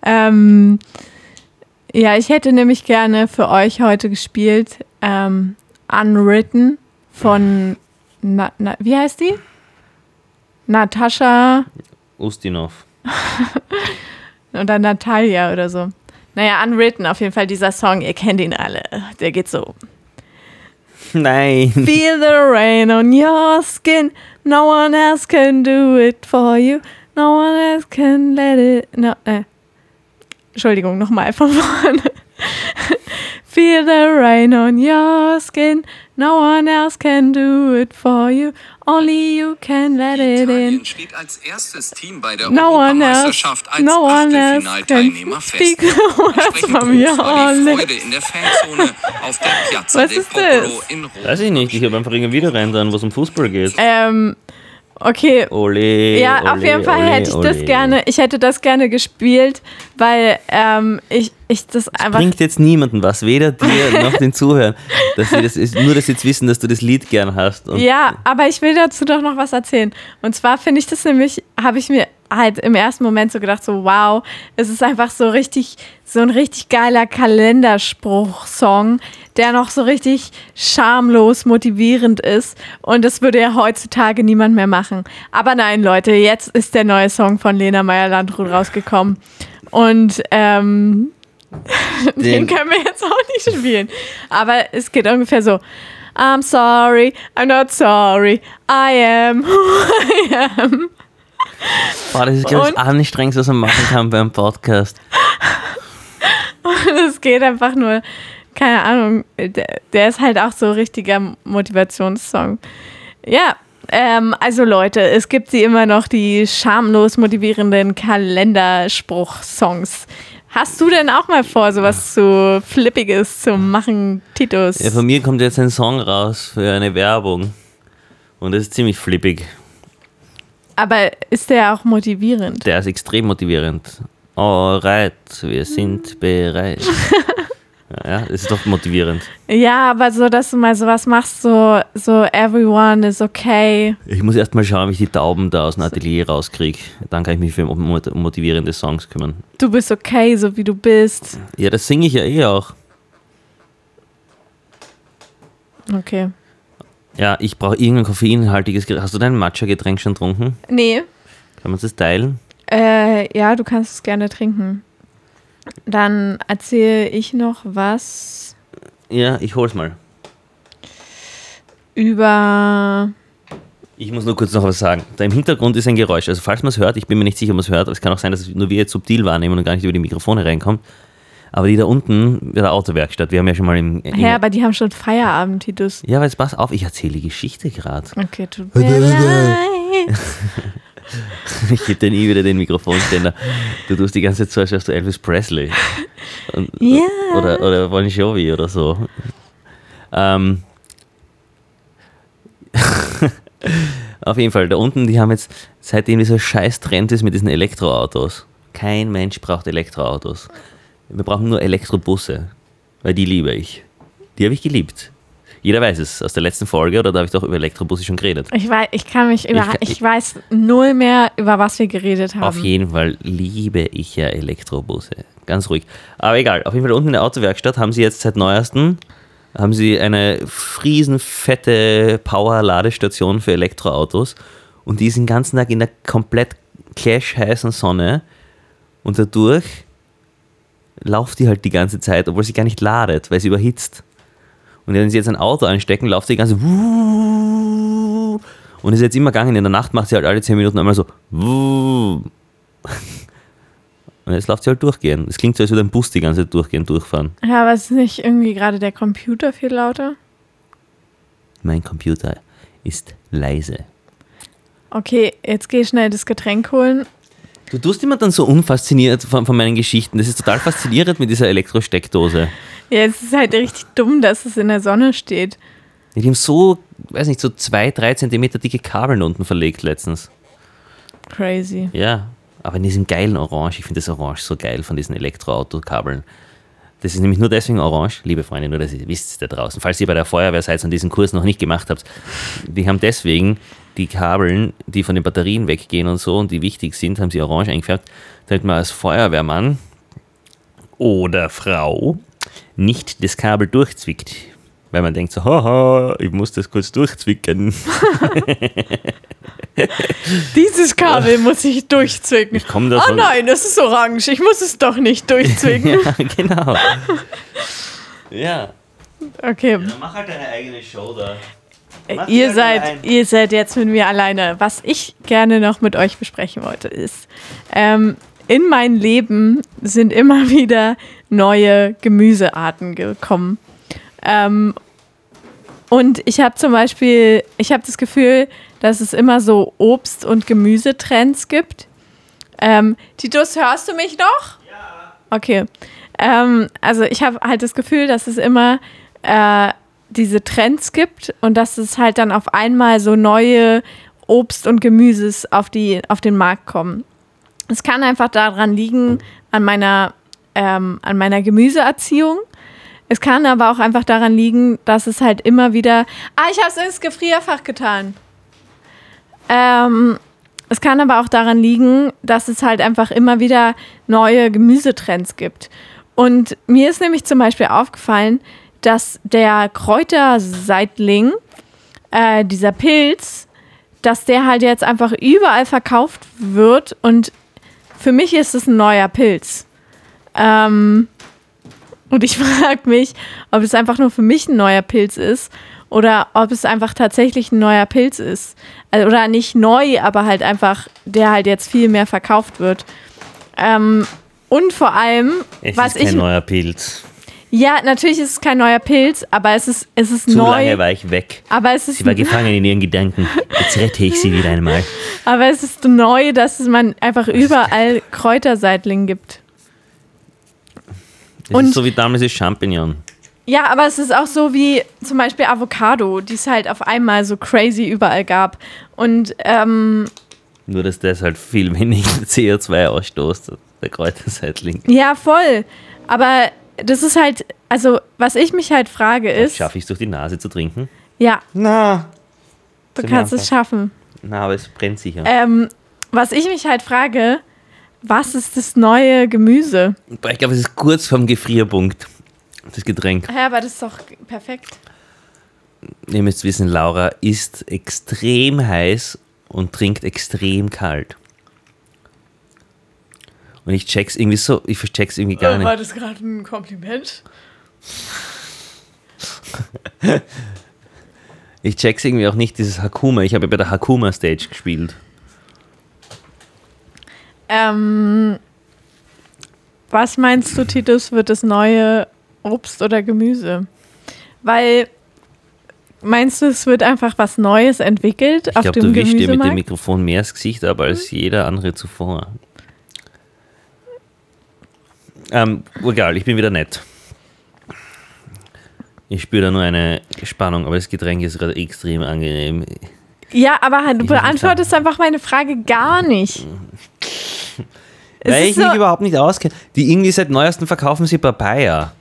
Ähm, ja, ich hätte nämlich gerne für euch heute gespielt ähm, Unwritten von, na, na, wie heißt die? Natascha Ustinov. oder Natalia oder so. Naja, Unwritten, auf jeden Fall dieser Song, ihr kennt ihn alle. Der geht so. Nein. Feel the rain on your skin. No one else can do it for you. No one else can let it. No, äh. Entschuldigung, nochmal von vorne. Feel the rain on your skin. No one else can do it for you. Only you can let it in. Steht als erstes Team bei der No one else, Europameisterschaft als no one else can Achtelfinalteilnehmer speak fest. the words Entsprechend from groß your war die lips. Freude in der Fanzone auf der Piazza Was del ist Popolo das? in Rom. Weiß ich nicht, ich habe einfach irgendwie wieder rein wo es um Fußball geht. Ähm, okay, Ole, Ja, ole, auf jeden Fall ole, hätte ich das ole. gerne, ich hätte das gerne gespielt, weil ähm, ich, ich das einfach. Bringt jetzt niemanden was, weder dir noch den Zuhörern. Dass sie das ist, nur, dass sie jetzt wissen, dass du das Lied gern hast. Ja, aber ich will dazu doch noch was erzählen. Und zwar finde ich das nämlich, habe ich mir halt im ersten Moment so gedacht, so wow, es ist einfach so richtig, so ein richtig geiler Kalenderspruch-Song, der noch so richtig schamlos motivierend ist. Und das würde ja heutzutage niemand mehr machen. Aber nein, Leute, jetzt ist der neue Song von Lena Meyer-Landrut rausgekommen. Und ähm, den Den- können wir jetzt auch nicht spielen. Aber es geht ungefähr so. I'm sorry, I'm not sorry, I am who I am. Boah, das ist, glaube ich, Und- das Anstrengendste, was man machen kann beim Podcast. Es geht einfach nur, keine Ahnung, der, der ist halt auch so richtiger Motivationssong. Ja, ähm, also Leute, es gibt sie immer noch, die schamlos motivierenden Kalenderspruch-Songs. Hast du denn auch mal vor, sowas zu Flippiges zu machen, Titus? Ja, von mir kommt jetzt ein Song raus für eine Werbung. Und das ist ziemlich flippig. Aber ist der auch motivierend? Der ist extrem motivierend. Alright, wir sind bereit. ja, das ist doch motivierend. Ja, aber so, dass du mal sowas machst, so, so everyone is okay. Ich muss erst mal schauen, wie ich die Tauben da aus dem Atelier rauskriege. Dann kann ich mich für mot- motivierende Songs kümmern. Du bist okay, so wie du bist. Ja, das singe ich ja eh auch. Okay. Ja, ich brauche irgendein koffeinhaltiges Getränk. Hast du dein Matcha-Getränk schon getrunken? Nee, Kann man das teilen? äh, ja, du kannst es gerne trinken. Dann erzähle ich noch was Ja, ich hol's mal. über. Ich muss nur kurz noch was sagen. Da im Hintergrund ist ein Geräusch. Also falls man es hört, ich bin mir nicht sicher, ob man es hört, aber es kann auch sein, dass nur wir jetzt subtil wahrnehmen und gar nicht über die Mikrofone reinkommt. Aber die da unten, bei der Autowerkstatt, wir haben ja schon mal im... im Ja, aber die haben schon Feierabend, Titus. ja, aber jetzt pass auf, ich erzähle die Geschichte gerade. Okay, tut mir leid. Ich gebe dir nie wieder den Mikrofonständer. Du tust die ganze Zeit so, als wärst du Elvis Presley. Und, Ja. Oder, oder Bon Jovi oder so. Ähm. Auf jeden Fall, da unten, die haben jetzt, seitdem dieser scheiß Trend ist mit diesen Elektroautos. Kein Mensch braucht Elektroautos. Wir brauchen nur Elektrobusse. Weil die liebe ich. Die habe ich geliebt. Jeder weiß es aus der letzten Folge, oder da habe ich doch über Elektrobusse schon geredet. Ich weiß, ich kann mich über, Ich- ich, weiß null mehr, über was wir geredet haben. Auf jeden Fall liebe ich ja Elektrobusse. Ganz ruhig. Aber egal, auf jeden Fall unten in der Autowerkstatt haben sie jetzt seit neuestem haben sie eine friesenfette Power-Ladestation für Elektroautos und die ist den ganzen Tag in der komplett clash-heißen Sonne und dadurch lauft die halt die ganze Zeit, obwohl sie gar nicht ladet, weil sie überhitzt. Und wenn sie jetzt ein Auto einstecken, läuft die ganze und ist jetzt immer gegangen. In der Nacht macht sie halt alle 10 Minuten einmal so und jetzt läuft sie halt durchgehen. Es klingt so, als würde ein Bus die ganze Zeit durchgehen, durchfahren. Ja, aber ist nicht irgendwie gerade der Computer viel lauter? Mein Computer ist leise. Okay, jetzt geh schnell das Getränk holen. Du tust immer dann so unfasziniert von, von meinen Geschichten. Das ist total faszinierend mit dieser Elektrosteckdose. Ja, es ist halt richtig dumm, dass es in der Sonne steht. Die haben so, weiß nicht, so zwei, drei Zentimeter dicke Kabeln unten verlegt letztens. Crazy. Ja, aber in diesem geilen Orange. Ich finde das Orange so geil von diesen Elektroautokabeln. Das ist nämlich nur deswegen orange, liebe Freunde, nur dass ihr wisst da draußen. Falls ihr bei der Feuerwehr seid und diesen Kurs noch nicht gemacht habt, die haben deswegen die Kabeln, die von den Batterien weggehen und so und die wichtig sind, haben sie orange eingefärbt, damit man als Feuerwehrmann oder Frau nicht das Kabel durchzwickt. Weil man denkt so, haha, ich muss das kurz durchzwicken. Dieses Kabel muss ich durchzwicken. Ich komme da Oh nein, es ist orange. Ich muss es doch nicht durchzwicken. Ja, genau. Ja. Okay, Dann mach halt deine eigene Show da. Mach ihr seid, ihr seid jetzt mit mir alleine. Was ich gerne noch mit euch besprechen wollte, ist, ähm, in mein Leben sind immer wieder neue Gemüsearten gekommen. Ähm, und ich habe zum Beispiel, ich habe das Gefühl, dass es immer so Obst- und Gemüsetrends gibt. Ähm, Titus, hörst du mich noch? Ja. Okay. Ähm, also ich habe halt das Gefühl, dass es immer äh, diese Trends gibt und dass es halt dann auf einmal so neue Obst und Gemüses auf, die, auf den Markt kommen. Es kann einfach daran liegen, an meiner, ähm, an meiner Gemüseerziehung. Es kann aber auch einfach daran liegen, dass es halt immer wieder. Ah, ich habe es ins Gefrierfach getan. Ähm, es kann aber auch daran liegen, dass es halt einfach immer wieder neue Gemüsetrends gibt. Und mir ist nämlich zum Beispiel aufgefallen, dass der Kräuterseitling, äh, dieser Pilz, dass der halt jetzt einfach überall verkauft wird und für mich ist es ein neuer Pilz. Ähm, und ich frage mich, ob es einfach nur für mich ein neuer Pilz ist oder ob es einfach tatsächlich ein neuer Pilz ist. Also, oder nicht neu, aber halt einfach, der halt jetzt viel mehr verkauft wird. Ähm, und vor allem, Es was ist kein ich. neuer Pilz. Ja, natürlich ist es kein neuer Pilz, aber es ist, es ist Zu neu. lange war ich weg. Aber es ist Sie war gefangen in ihren Gedanken. Jetzt rette ich sie wieder einmal. Aber es ist neu, dass es man einfach überall Kräuterseitling gibt. Das Und- ist so wie damals das Champignon. Ja, aber es ist auch so wie zum Beispiel Avocado, die es halt auf einmal so crazy überall gab. Und ähm, Nur, dass das halt viel weniger CO2 ausstoßt, der Kräuterseitling. ja, voll. Aber das ist halt, also was ich mich halt frage ist, Schaffe ich es durch die Nase zu trinken? ja, Na. du kannst es schaffen. Na, aber es brennt sicher. Ähm, was ich mich halt frage, was ist das neue Gemüse? Ich glaube, es ist kurz vorm Gefrierpunkt. Das Getränk. Ja, aber das ist doch perfekt. Ihr müsst wissen, Laura ist extrem heiß und trinkt extrem kalt. Und ich check's irgendwie so, ich check's irgendwie gar War nicht. das gerade ein Kompliment? Ich check's irgendwie auch nicht, dieses Hakuma. Ich habe ja bei der Hakuma Stage gespielt. Ähm, was meinst du, Titus, wird das neue Obst oder Gemüse? Weil, meinst du, es wird einfach was Neues entwickelt Ich auf glaube, dem du wischst dir mit dem Gemüsemarkt? Mikrofon mehr ins Gesicht ab als jeder andere zuvor. Ähm, egal, ich bin wieder nett. Ich spüre da nur eine Spannung, aber das Getränk ist gerade extrem angenehm. Ja, aber halt, du Ich beantwortest einfach meine Frage gar nicht. Weil ich so- mich überhaupt nicht auskenne. Die irgendwie seit neuestem verkaufen sie Papaya.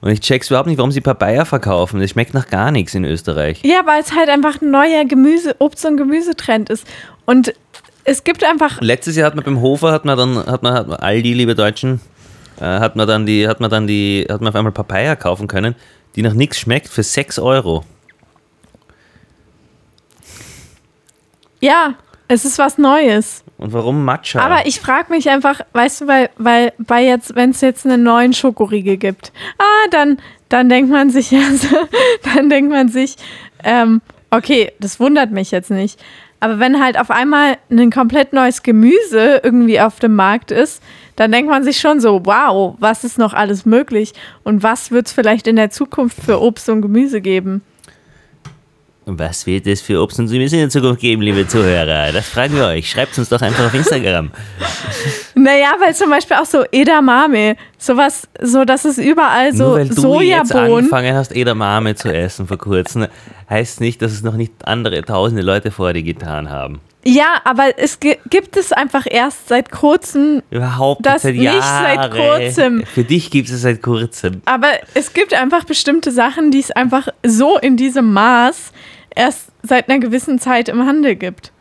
Und ich check's überhaupt nicht, warum sie Papaya verkaufen. Das schmeckt nach gar nichts in Österreich. Ja, weil es halt einfach ein neuer Gemüse, Obst- und Gemüsetrend ist. Und es gibt einfach, Letztes Jahr hat man beim Hofer, hat man dann, hat man, hat man Aldi, liebe Deutschen, äh, hat man dann die, hat man dann die, hat man auf einmal Papaya kaufen können, die nach nichts schmeckt, für 6 Euro. ja, es ist was Neues. Und warum Matcha? Aber ich frage mich einfach, weißt du, weil, weil bei jetzt, wenn es jetzt einen neuen Schokoriegel gibt, ah, dann, dann denkt man sich, also, dann denkt man sich, ähm, okay, das wundert mich jetzt nicht. Aber wenn halt auf einmal ein komplett neues Gemüse irgendwie auf dem Markt ist, dann denkt man sich schon so, wow, was ist noch alles möglich und was wird es vielleicht in der Zukunft für Obst und Gemüse geben? Was wird es für Obst und Gemüse in der Zukunft geben, liebe Zuhörer? Das fragen wir euch. Schreibt uns doch einfach auf Instagram. Naja, weil zum Beispiel auch so Edamame, sowas, so dass es überall so Nur weil du jetzt Sojabohnen. angefangen hast, Edamame zu essen vor kurzem, heißt nicht, dass es noch nicht andere tausende Leute vor dir getan haben. Ja, aber es gi- gibt es einfach erst seit kurzem. Überhaupt Das seit nicht Jahren. seit kurzem. Für dich gibt es seit kurzem. Aber es gibt einfach bestimmte Sachen, die es einfach so in diesem Maß erst seit einer gewissen Zeit im Handel gibt.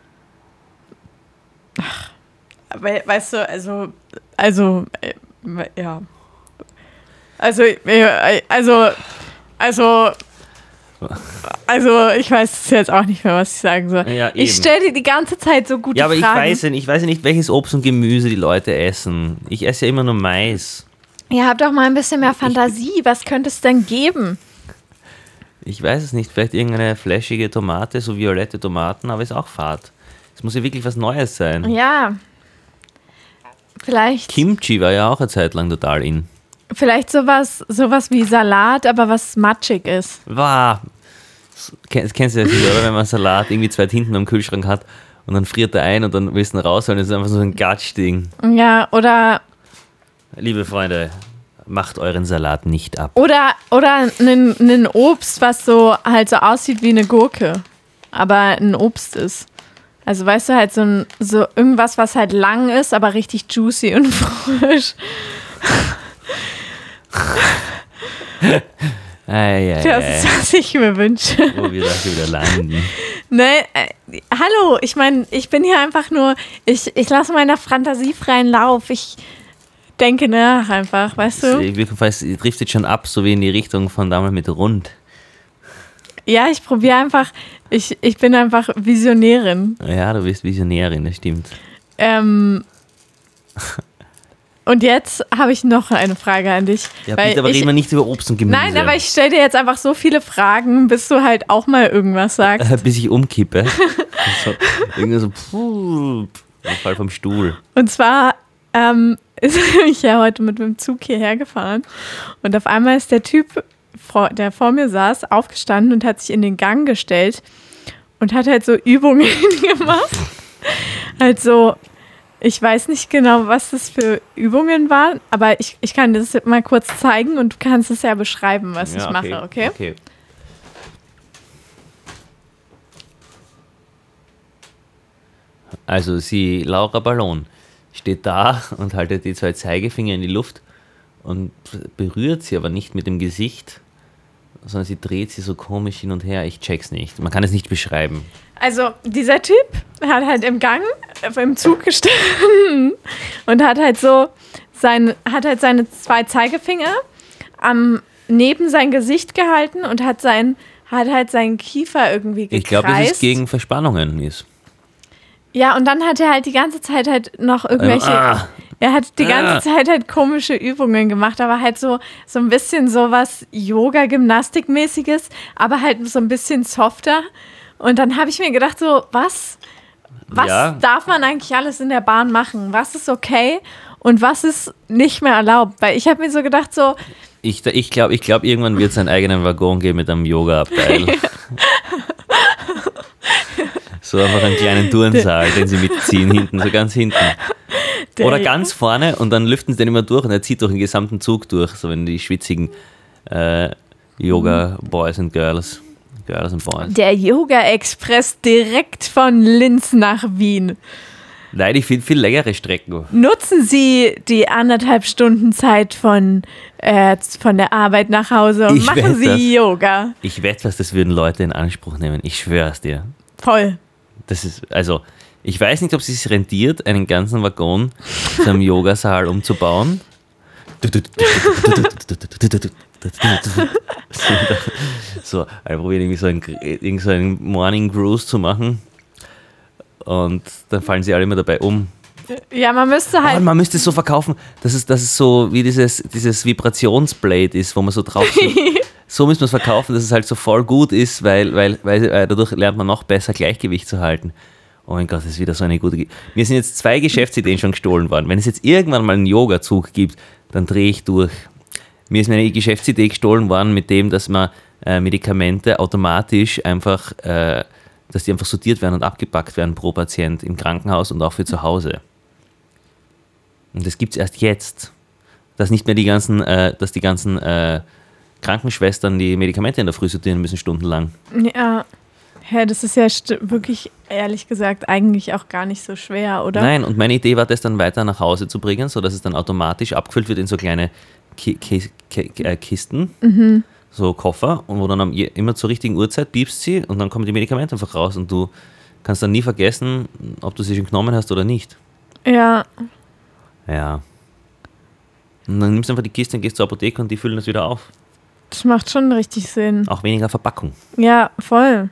Ach, we weißt du, also, also, äh, ja. Also, äh, also, also, also, ich weiß jetzt auch nicht mehr, was ich sagen soll. Ja, ich stelle dir die ganze Zeit so gute Ja, aber ich Fragen. weiß ja nicht, ich weiß ja nicht, welches Obst und Gemüse die Leute essen. Ich esse ja immer nur Mais. Ihr habt doch mal ein bisschen mehr Fantasie. Was könnte es denn geben? Ich weiß es nicht, vielleicht irgendeine flashige Tomate, so violette Tomaten, aber ist auch fad. Es muss ja wirklich was Neues sein. Ja. Vielleicht, Kimchi war ja auch eine Zeit lang total in. vielleicht sowas, sowas wie Salat, aber was matschig ist. Wow. Das kennst du ja sicher, oder? Wenn man Salat irgendwie zwei Tinten am Kühlschrank hat und dann friert er ein und dann willst du ihn rausholen, das ist einfach so ein Gatsch-Ding. Ja, oder, Liebe Freunde, macht euren Salat nicht ab. oder, oder ein, ein Obst, was so halt so aussieht wie eine Gurke, aber ein Obst ist. Also weißt du, halt so, ein, so irgendwas, was halt lang ist, aber richtig juicy und frisch. Ei, ei, Das ist, was ich mir wünsche. wo wir das wieder landen. Ne, äh, hallo, ich meine, ich bin hier einfach nur, ich, ich lasse meiner Fantasie freien Lauf. Ich denke nach einfach, weißt du? Jedenfalls driftet schon ab, so wie in die Richtung von damals mit Rund. Ja, ich probiere einfach, ich, ich bin einfach Visionärin. Ja, du bist Visionärin, das stimmt. Ähm, und jetzt habe ich noch eine Frage an dich. Ja, weil bitte, aber ich, reden wir nicht über Obst und Gemüse. Nein, aber ich stelle dir jetzt einfach so viele Fragen, bis du halt auch mal irgendwas sagst. Äh, Bis ich umkippe. so, irgendwie so, puh, fall vom Stuhl. Und zwar ähm, ist ich ja heute mit dem Zug hierher gefahren und auf einmal ist der Typ, der vor mir saß, aufgestanden und hat sich in den Gang gestellt und hat halt so Übungen gemacht. halt so, ich weiß nicht genau, was das für Übungen waren, aber ich, ich kann das mal kurz zeigen und du kannst es ja beschreiben, was ich mache, okay? Okay. Also sie, Laura Ballon, steht da und haltet die zwei Zeigefinger in die Luft und berührt sie aber nicht mit dem Gesicht, sondern sie dreht sie so komisch hin und her. Ich check's nicht. Man kann es nicht beschreiben. Also, dieser Typ hat halt im Gang, äh, im Zug gestanden und hat halt so sein, hat halt seine zwei Zeigefinger am, neben sein Gesicht gehalten und hat sein, hat halt seinen Kiefer irgendwie gekreist. Ich glaube, das ist gegen Verspannungen. Ist. Ja, und dann hat er halt die ganze Zeit halt noch irgendwelche, Ah, Er hat die ganze Ah. Zeit halt komische Übungen gemacht, aber halt so, so ein bisschen sowas Yoga-Gymnastik-mäßiges, aber halt so ein bisschen softer. Und dann habe ich mir gedacht, so, was? Was Ja. darf man eigentlich alles in der Bahn machen? Was ist okay und was ist nicht mehr erlaubt? Weil ich habe mir so gedacht, so, Ich, ich glaube, ich glaub, irgendwann wird es einen eigenen Waggon geben mit einem Yoga-Abteil. so einfach einen kleinen Turnsaal, den sie mitziehen, hinten, so ganz hinten. der- Oder ganz vorne und dann lüften sie den immer durch und er zieht durch den gesamten Zug durch, so wenn die schwitzigen äh, Yoga-Boys und Girls, Girls und Boys. der Yoga-Express direkt von Linz nach Wien. Nein, ich finde viel längere Strecken. Nutzen Sie die anderthalb Stunden Zeit von, äh, von der Arbeit nach Hause und Ich machen Sie das. Yoga. Ich wette, was das würden Leute in Anspruch nehmen. Ich schwör's dir. Voll. Das ist, also, ich weiß nicht, ob es sich rentiert, einen ganzen Waggon zu einem Yogasaal umzubauen. So, also probieren irgendwie so einen, irgend so einen Morning Cruise zu machen. Und dann fallen sie alle immer dabei um. Ja, man müsste halt. man müsste es so verkaufen, dass es, dass es so wie dieses, dieses Vibrationsblade ist, wo man so drauf. So, so müsste man es verkaufen, dass es halt so voll gut ist, weil, weil, weil äh, dadurch lernt man noch besser Gleichgewicht zu halten. Oh mein Gott, das ist wieder so eine gute. Ge Mir sind jetzt zwei Geschäftsideen schon gestohlen worden. Wenn es jetzt irgendwann mal einen Yoga-Zug gibt, dann drehe ich durch. Mir ist meine Geschäftsidee gestohlen worden mit dem, dass man äh, Medikamente automatisch einfach, äh, dass die einfach sortiert werden und abgepackt werden pro Patient im Krankenhaus und auch für zu Hause. Und das gibt es erst jetzt. Dass nicht mehr die ganzen, äh, dass die ganzen äh, Krankenschwestern die Medikamente in der Früh sortieren müssen, stundenlang. Ja. Hä, das ist ja wirklich, ehrlich gesagt, eigentlich auch gar nicht so schwer, oder? Nein, und meine Idee war, das dann weiter nach Hause zu bringen, sodass es dann automatisch abgefüllt wird in so kleine Ki Ki Ki äh, Kisten, so Koffer, und wo dann immer zur richtigen Uhrzeit piepst sie und dann kommen die Medikamente einfach raus und du kannst dann nie vergessen, ob du sie schon genommen hast oder nicht. Ja. Ja. Und dann nimmst du einfach die Kiste und gehst zur Apotheke und die füllen das wieder auf. Das macht schon richtig Sinn. Auch weniger Verpackung. Ja, voll.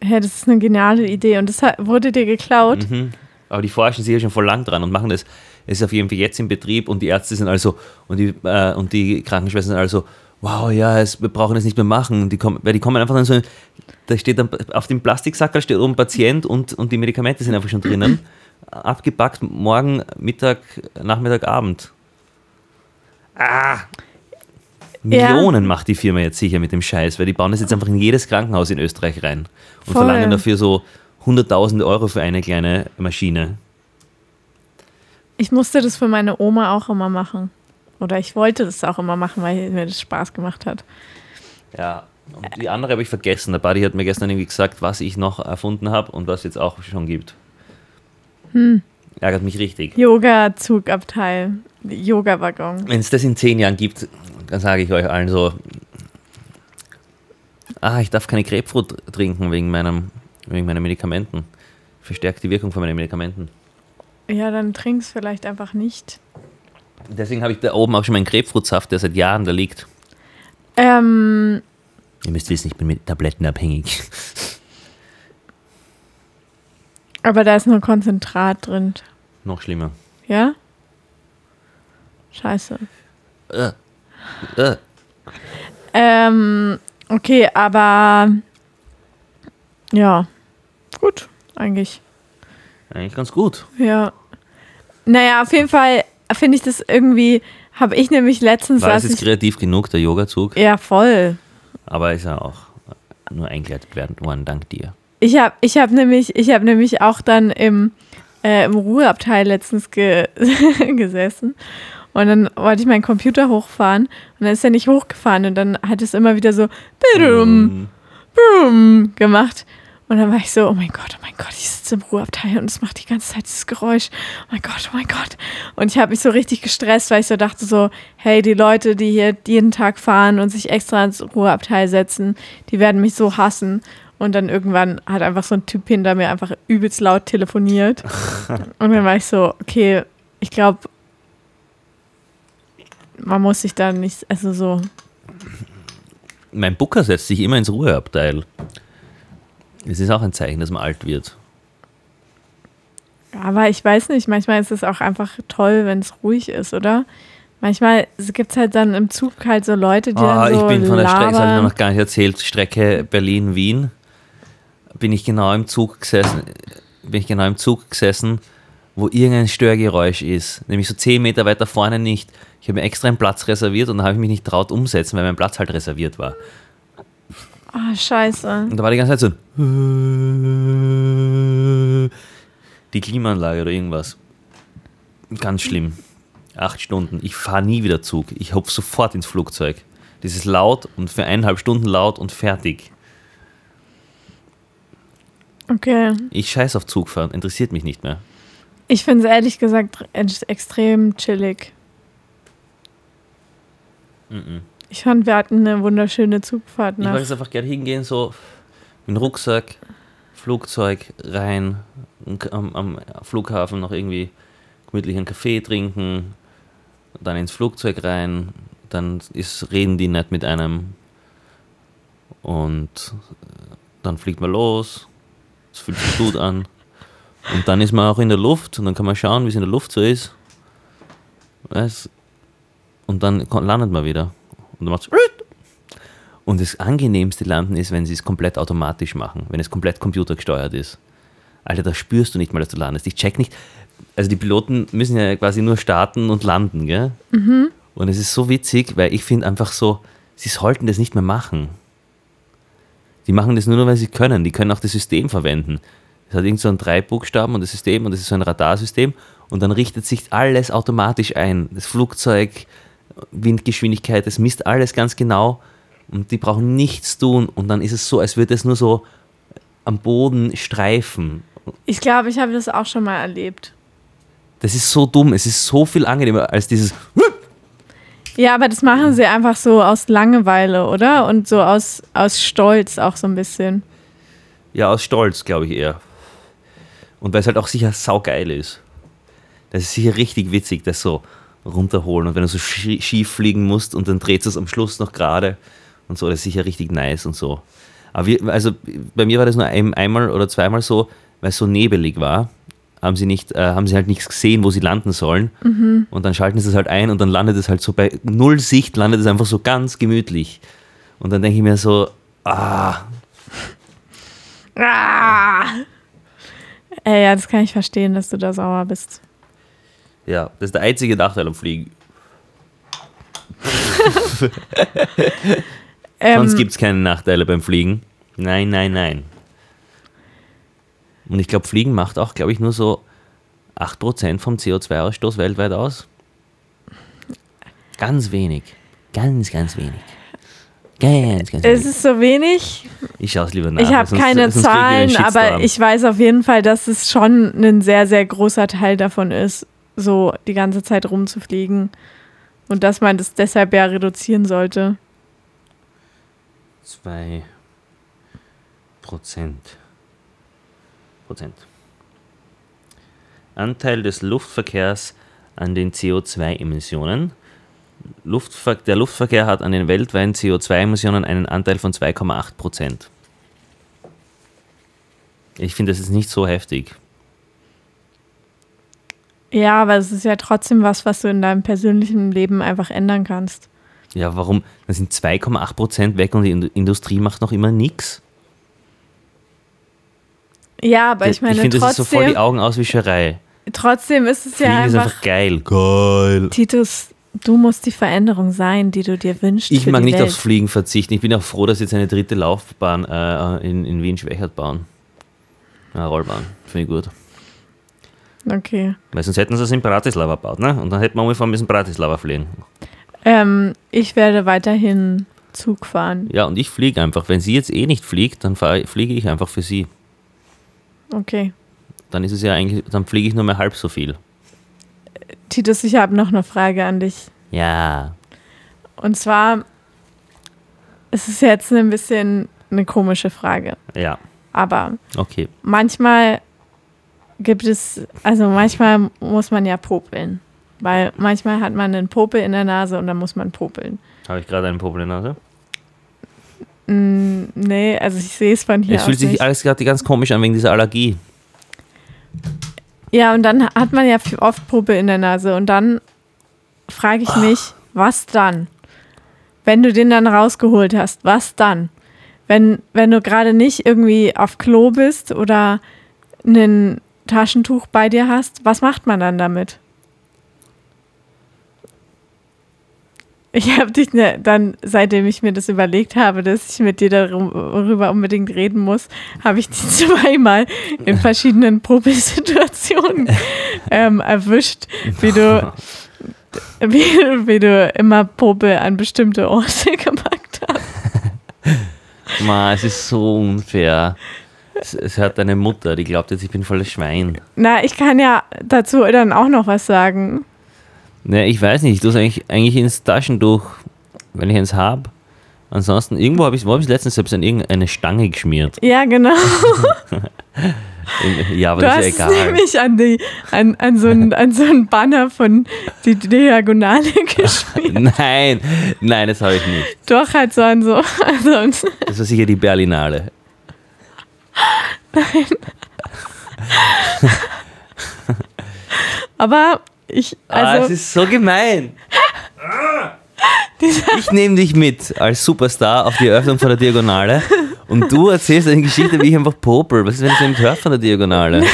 Hä, das ist eine geniale Idee. Und das wurde dir geklaut? Mhm. Aber die forschen sich ja schon voll lang dran und machen das. Es ist auf jeden Fall jetzt im Betrieb und die Ärzte sind also und die, äh, und die Krankenschwestern sind also, wow, ja, es, wir brauchen das nicht mehr machen. Und die kommen, weil die kommen einfach dann so, da steht dann auf dem Plastiksackerl steht oben Patient und, und die Medikamente sind einfach schon drinnen. Abgepackt morgen, Mittag, Nachmittag, Abend. Ah! Ja. Millionen macht die Firma jetzt sicher mit dem Scheiß, weil die bauen das jetzt einfach in jedes Krankenhaus in Österreich rein und Voll. verlangen dafür so 100.000 Euro für eine kleine Maschine. Ich musste das für meine Oma auch immer machen. Oder ich wollte das auch immer machen, weil mir das Spaß gemacht hat. Ja. Und die andere habe ich vergessen. Der Buddy hat mir gestern irgendwie gesagt, was ich noch erfunden habe und was es jetzt auch schon gibt. Ärgert mich richtig. Yoga-Zugabteil. Yoga-Waggon. Wenn es das in zehn Jahren gibt, dann sage ich euch allen so, ah, ich darf keine Grapefruit trinken wegen, meinem, wegen meinen Medikamenten. Verstärkt die Wirkung von meinen Medikamenten. Ja, dann trink's vielleicht einfach nicht. Deswegen habe ich da oben auch schon meinen Grapefruitsaft, der seit Jahren da liegt. Ähm, Ihr müsst wissen, ich bin mit Tabletten abhängig. Aber da ist nur Konzentrat drin. Noch schlimmer. Ja? Scheiße. Äh, äh. Ähm, okay, aber ja, gut, eigentlich. Eigentlich ganz gut. Ja. Naja, auf jeden Fall finde ich das irgendwie, habe ich nämlich letztens, War es jetzt kreativ genug, der Yogazug? ja voll. Aber ist ja auch nur eingeleitet werden worden, dank dir. Ich habe ich hab nämlich, ich habe nämlich auch dann im, äh, im Ruheabteil letztens ge gesessen und dann wollte ich meinen Computer hochfahren und dann ist er nicht hochgefahren und dann hat es immer wieder so brum, brum gemacht und dann war ich so, oh mein Gott, oh mein Gott, ich sitze im Ruheabteil und es macht die ganze Zeit dieses Geräusch. Oh mein Gott, oh mein Gott. Und ich habe mich so richtig gestresst, weil ich so dachte so, hey, die Leute, die hier jeden Tag fahren und sich extra ins Ruheabteil setzen, die werden mich so hassen. Und dann irgendwann hat einfach so ein Typ hinter mir einfach übelst laut telefoniert. Und dann war ich so, okay, ich glaube, man muss sich da nicht, also so, Mein Booker setzt sich immer ins Ruheabteil. Es ist auch ein Zeichen, dass man alt wird. Aber ich weiß nicht, manchmal ist es auch einfach toll, wenn es ruhig ist, oder? Manchmal gibt es halt dann im Zug halt so Leute, die Oh, dann so ich bin von der Strecke, das habe ich noch gar nicht erzählt, Strecke Berlin-Wien. Bin ich genau im Zug gesessen, bin ich genau im Zug gesessen, wo irgendein Störgeräusch ist. Nämlich so 10 Meter weiter vorne nicht. Ich habe mir extra einen Platz reserviert und da habe ich mich nicht traut umsetzen, weil mein Platz halt reserviert war. Oh, scheiße. Und da war die ganze Zeit so die Klimaanlage oder irgendwas. Ganz schlimm. Acht Stunden. Ich fahre nie wieder Zug. Ich hopf sofort ins Flugzeug. Das ist laut und für eineinhalb Stunden laut und fertig. Okay. Ich scheiß auf Zugfahren. Interessiert mich nicht mehr. Ich finde es ehrlich gesagt ex- extrem chillig. Ich fand, wir hatten eine wunderschöne Zugfahrt Ich mag nach. jetzt einfach gerne hingehen, so mit dem Rucksack, Flugzeug rein, am, am Flughafen noch irgendwie gemütlich einen Kaffee trinken, dann ins Flugzeug rein, dann ist, reden die nicht mit einem und äh, dann fliegt man los, es fühlt sich gut an und dann ist man auch in der Luft und dann kann man schauen, wie es in der Luft so ist. Weißt? Und dann landet man wieder und dann macht und das angenehmste Landen ist, wenn sie es komplett automatisch machen, wenn es komplett computergesteuert ist. Alter, da spürst du nicht mal, dass du landest. Ich check nicht. Also die Piloten müssen ja quasi nur starten und landen, gell? Und es ist so witzig, weil ich finde einfach so, sie sollten das nicht mehr machen. Die machen das nur, weil sie können. Die können auch das System verwenden. Es hat irgend so ein drei Buchstaben und das System und das ist so ein Radarsystem und dann richtet sich alles automatisch ein. Das Flugzeug, Windgeschwindigkeit, das misst alles ganz genau und die brauchen nichts tun und dann ist es so, als würde es nur so am Boden streifen. Ich glaube, ich habe das auch schon mal erlebt. Das ist so dumm, es ist so viel angenehmer als dieses Ja, aber das machen sie einfach so aus Langeweile, oder? Und so aus, aus Stolz auch so ein bisschen. Ja, aus Stolz, glaube ich eher. Und weil es halt auch sicher saugeil ist. Das ist sicher richtig witzig, das so runterholen. Und wenn du so schie- schief fliegen musst und dann dreht es am Schluss noch gerade und so, das ist sicher richtig nice und so. Aber wir, also bei mir war das nur ein, einmal oder zweimal so, weil es so nebelig war, haben sie nicht, äh, haben sie halt nichts gesehen, wo sie landen sollen. Und dann schalten sie es halt ein und dann landet es halt so bei null Sicht, landet es einfach so ganz gemütlich. Und dann denke ich mir so, ah, Ah! Ey, ja, das kann ich verstehen, dass du da sauer bist. Ja, das ist der einzige Nachteil am Fliegen. Sonst Ähm, gibt es keine Nachteile beim Fliegen. Nein, nein, nein. Und ich glaube, Fliegen macht auch, glaube ich, nur so 8% vom CO2-Ausstoß weltweit aus. Ganz wenig. Ganz, ganz wenig. Ganz, ganz es wenig. ist so wenig. Ich schaue es lieber nach. Ich habe keine sonst Zahlen, aber ich weiß auf jeden Fall, dass es schon ein sehr, sehr großer Teil davon ist, so die ganze Zeit rumzufliegen. Und dass man das deshalb ja reduzieren sollte. 2 Prozent. Prozent. Anteil des Luftverkehrs an den CO2-Emissionen. Luftver der Luftverkehr hat an den weltweiten CO2-Emissionen einen Anteil von 2,8 Prozent. Ich finde, das ist nicht so heftig. Ja, aber es ist ja trotzdem was, was du in deinem persönlichen Leben einfach ändern kannst. Ja, warum? Dann sind 2,8 Prozent weg und die Indu- Industrie macht noch immer nichts. Ja, aber ich meine, ich finde, das ist so voll die trotzdem, Augenauswischerei. trotzdem ist es Fliegen ja ist einfach, einfach geil. Geil. Titus, du musst die Veränderung sein, die du dir wünschst. Ich für mag die nicht Welt. aufs Fliegen verzichten. Ich bin auch froh, dass jetzt eine dritte Laufbahn äh, in, in Wien-Schwächert bauen. Eine Rollbahn. Finde ich gut. Okay. Weil sonst hätten sie es in Bratislava gebaut, ne? Und dann hätten wir ungefähr müssen Bratislava fliegen. Ähm, ich werde weiterhin Zug fahren. Ja, und ich fliege einfach. Wenn sie jetzt eh nicht fliegt, dann fahr, fliege ich einfach für sie. Okay. Dann ist es ja eigentlich, dann fliege ich nur mehr halb so viel. Titus, ich habe noch eine Frage an dich. Ja. Und zwar, es ist jetzt ein bisschen eine komische Frage, Ja. aber Okay. manchmal gibt es, also manchmal muss man ja popeln. Weil manchmal hat man einen Popel in der Nase und dann muss man popeln. Habe ich gerade einen Popel in der Nase? Mm, nee, also ich sehe es von hier es fühlt sich nicht. alles gerade ganz komisch an wegen dieser Allergie. Ja, und dann hat man ja oft Puppe in der Nase. Und dann frage ich mich, was dann? Wenn du den dann rausgeholt hast, was dann? Wenn, wenn du gerade nicht irgendwie auf Klo bist oder ein Taschentuch bei dir hast, was macht man dann damit? Ich habe dich ne, dann, seitdem ich mir das überlegt habe, dass ich mit dir darüber unbedingt reden muss, habe ich dich zweimal in verschiedenen Popelsituationen ähm, erwischt, wie du, wie, wie du immer Popel an bestimmte Orte gepackt hast. Ma, es ist so unfair. Es, es hört deine Mutter, die glaubt jetzt, ich bin volles Schwein. Na, ich kann ja dazu dann auch noch was sagen. Ne, ich weiß nicht, ich tue es eigentlich, eigentlich ins Taschentuch, wenn ich eins habe. Ansonsten, irgendwo habe ich es letztens selbst an irgendeine Stange geschmiert. Ja, genau. ja, aber du das ist ja egal. nämlich an, die, an, an, so ein, an so ein Banner von die Diagonale geschmiert. Nein, nein, das habe ich nicht. Doch, halt so an so. Also, Das war sicher die Berlinale. aber ich, ah, es also, ist so gemein. Ich nehme dich mit als Superstar auf die Eröffnung von der Diagonale und du erzählst eine Geschichte, wie ich einfach popel. Was ist, wenn ich nicht hört von der Diagonale?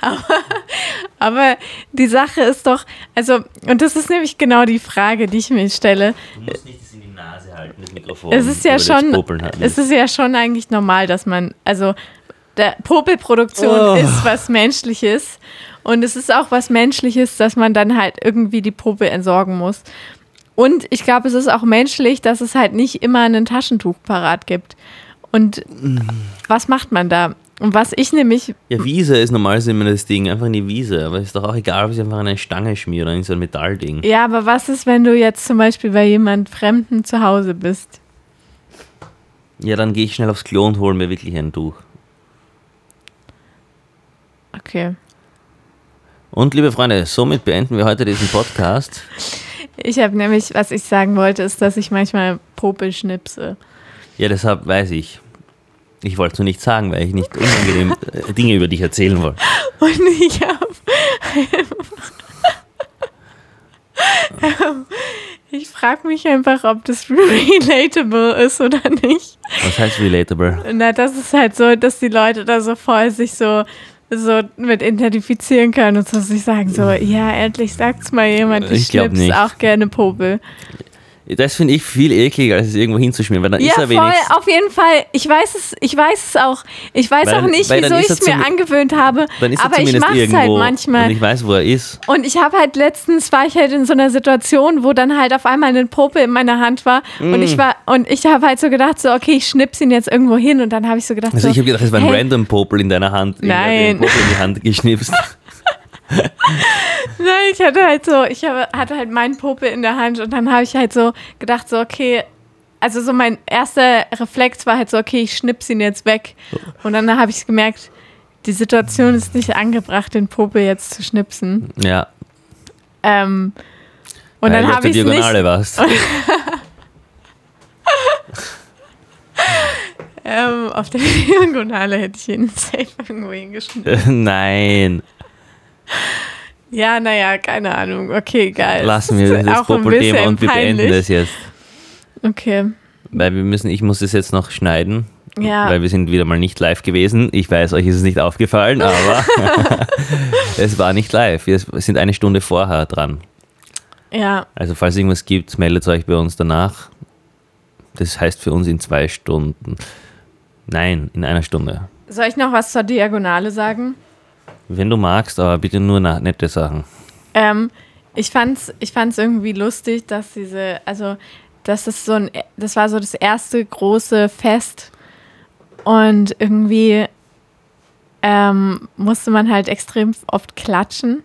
aber die Sache ist doch, also, und das ist nämlich genau die Frage, die ich mir stelle. Du musst nicht das in die Nase halten, das Mikrofon. Es ist ja schon, halt es ist ja schon eigentlich normal, dass man, also der Popelproduktion Oh. ist was Menschliches und es ist auch was Menschliches, dass man dann halt irgendwie die Popel entsorgen muss. Und ich glaube, es ist auch menschlich, dass es halt nicht immer ein Taschentuch parat gibt. Und was macht man da? Und was ich nämlich, Ja, Wiese ist normalerweise immer das Ding, einfach in die Wiese. Aber ist doch auch egal, ob ich einfach eine Stange schmiere oder in so ein Metallding. ja, aber was ist, wenn du jetzt zum Beispiel bei jemand Fremden zu Hause bist? Ja, dann gehe ich schnell aufs Klo und hole mir wirklich ein Tuch. Okay. Und liebe Freunde, somit beenden wir heute diesen Podcast. Ich habe nämlich, was ich sagen wollte, ist, dass ich manchmal Popel schnipse. Ja, deshalb weiß ich. Ich wollte es nur nicht sagen, weil ich nicht unangenehm äh, Dinge über dich erzählen wollte. Und ich habe. ich frage mich einfach, ob das relatable ist oder nicht. Was heißt relatable? Na, das ist halt so, dass die Leute da so voll sich so, so mit identifizieren können und so sich sagen so, ja, endlich sagt's mal jemand, ich, Ich nicht. auch gerne Popel. Das finde ich viel ekliger, als es irgendwo hinzuschmieren, weil dann Ja, ist er voll, wenigstens. auf jeden Fall. Ich weiß es, ich weiß es auch. Ich weiß Weil auch dann- nicht, dann wieso ich es mir angewöhnt habe. Dann ist er aber ich zumindest mache es halt manchmal. und ich weiß, wo er ist. Und ich habe halt letztens war ich halt in so einer Situation, wo dann halt auf einmal ein Popel in meiner Hand war und Mm. ich war und ich habe halt so gedacht so okay, ich schnips ihn jetzt irgendwo hin und dann habe ich so gedacht Also so ich habe gedacht, es war ein hey, random Popel in deiner Hand. Nein. Popel in die Hand geschnipst. Nein, ich hatte halt so, ich habe, hatte halt meinen Popel in der Hand und dann habe ich halt so gedacht so okay, also so mein erster Reflex war halt so okay, ich schnips ihn jetzt weg und dann habe ich gemerkt, die Situation ist nicht angebracht, den Popel jetzt zu schnipsen. Ja, Ähm, und weil dann habe ich Diagonale warst. Ähm, auf der Diagonale hätte ich ihn safe irgendwo hingeschnitten. Nein, Ja, naja, keine Ahnung. Okay, geil. lassen wir das bisschen und wir beenden peinlich. das jetzt. Okay. Weil wir müssen, ich muss es jetzt noch schneiden, Ja. weil wir sind wieder mal nicht live gewesen. Ich weiß, euch ist es nicht aufgefallen, aber es war nicht live. Wir sind eine Stunde vorher dran. Ja, Also falls es irgendwas gibt, meldet euch bei uns danach. Das heißt für uns in zwei Stunden. Nein, in einer Stunde. soll ich noch was zur Diagonale sagen? Wenn du magst, aber bitte nur na- nette Sachen. Ähm, ich fand's, ich fand's irgendwie lustig, dass diese, also, dass das so ein, das war so das erste große Fest und irgendwie ähm, musste man halt extrem oft klatschen.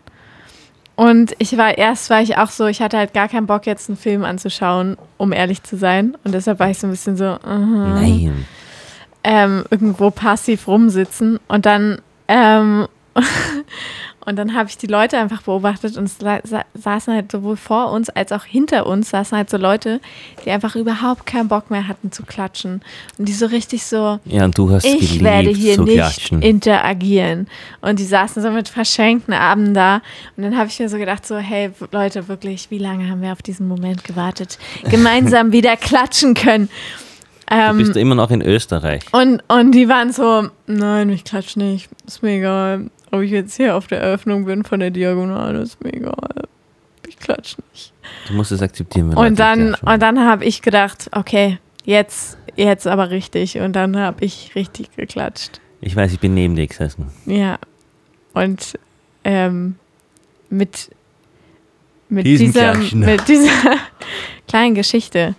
Und ich war, erst war ich auch so, ich hatte halt gar keinen Bock, jetzt einen Film anzuschauen, um ehrlich zu sein. Und deshalb war ich so ein bisschen so, aha Nein. ähm, irgendwo passiv rumsitzen und dann ähm, Und dann habe ich die Leute einfach beobachtet und es sa sa saßen halt sowohl vor uns als auch hinter uns saßen halt so Leute, die einfach überhaupt keinen Bock mehr hatten zu klatschen. Und die so richtig so, Ja, und du hast ich werde hier nicht klatschen. interagieren. Und die saßen so mit verschränkten Armen da. Und dann habe ich mir so gedacht, so, hey Leute, wirklich, wie lange haben wir auf diesen Moment gewartet? Gemeinsam wieder klatschen können. Du Ähm, bist immer noch in Österreich. und, und die waren so, nein, ich klatsch nicht. Ist mir egal. Ob ich jetzt hier auf der Eröffnung bin von der Diagonale, ist mir egal. Ich klatsch nicht. Du musst es akzeptieren. wenn Und dann, und dann habe ich gedacht, okay, jetzt, jetzt aber richtig. Und dann habe ich richtig geklatscht. Ich weiß, ich bin neben dir gesessen. Ja. Und ähm, mit, mit, Diesen Klatschen. mit dieser kleinen Geschichte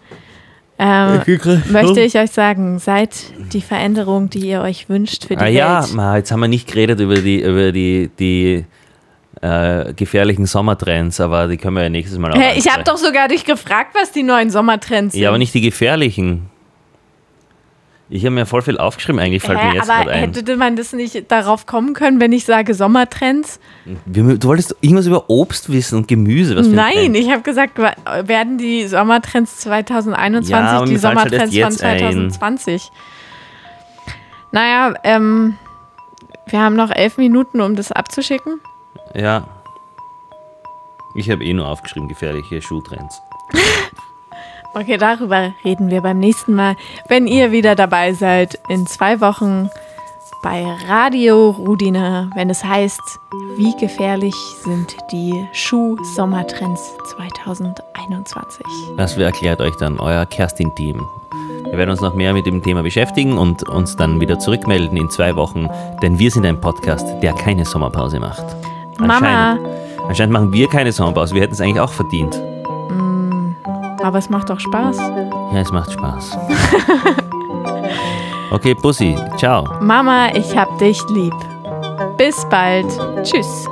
ähm, möchte ich euch sagen, seid die Veränderung, die ihr euch wünscht für die Ah ja, Welt. ma, jetzt haben wir nicht geredet über die, über die, die äh, gefährlichen Sommertrends, aber die können wir ja nächstes Mal auch Hä, ich habe doch sogar dich gefragt, was die neuen Sommertrends sind. Ja, aber nicht die gefährlichen. Ich habe mir voll viel aufgeschrieben, eigentlich fällt mir Hä, jetzt aber gerade ein. hätte man das nicht darauf kommen können, wenn ich sage Sommertrends? Du wolltest irgendwas über Obst wissen und Gemüse. Was Nein, ich habe gesagt, werden die Sommertrends 2021 Ja, die mir halt Sommertrends von jetzt ein. 2020? Naja, ähm, wir haben noch elf Minuten, um das abzuschicken. Ja. Ich habe eh nur aufgeschrieben, gefährliche Schuhtrends. Okay, darüber reden wir beim nächsten Mal, wenn ihr wieder dabei seid in zwei Wochen bei Radio Rudina, wenn es heißt, wie gefährlich sind die Schuh-Sommertrends 2021. Das erklärt euch dann euer Kerstin-Team. Wir werden uns noch mehr mit dem Thema beschäftigen und uns dann wieder zurückmelden in zwei Wochen, denn wir sind ein Podcast, der keine Sommerpause macht. Mama, Anscheinend, anscheinend machen wir keine Sommerpause. Wir hätten es eigentlich auch verdient. Aber es macht doch Spaß. Ja, es macht Spaß. Okay, Bussi, ciao. Mama, ich hab dich lieb. Bis bald. Tschüss.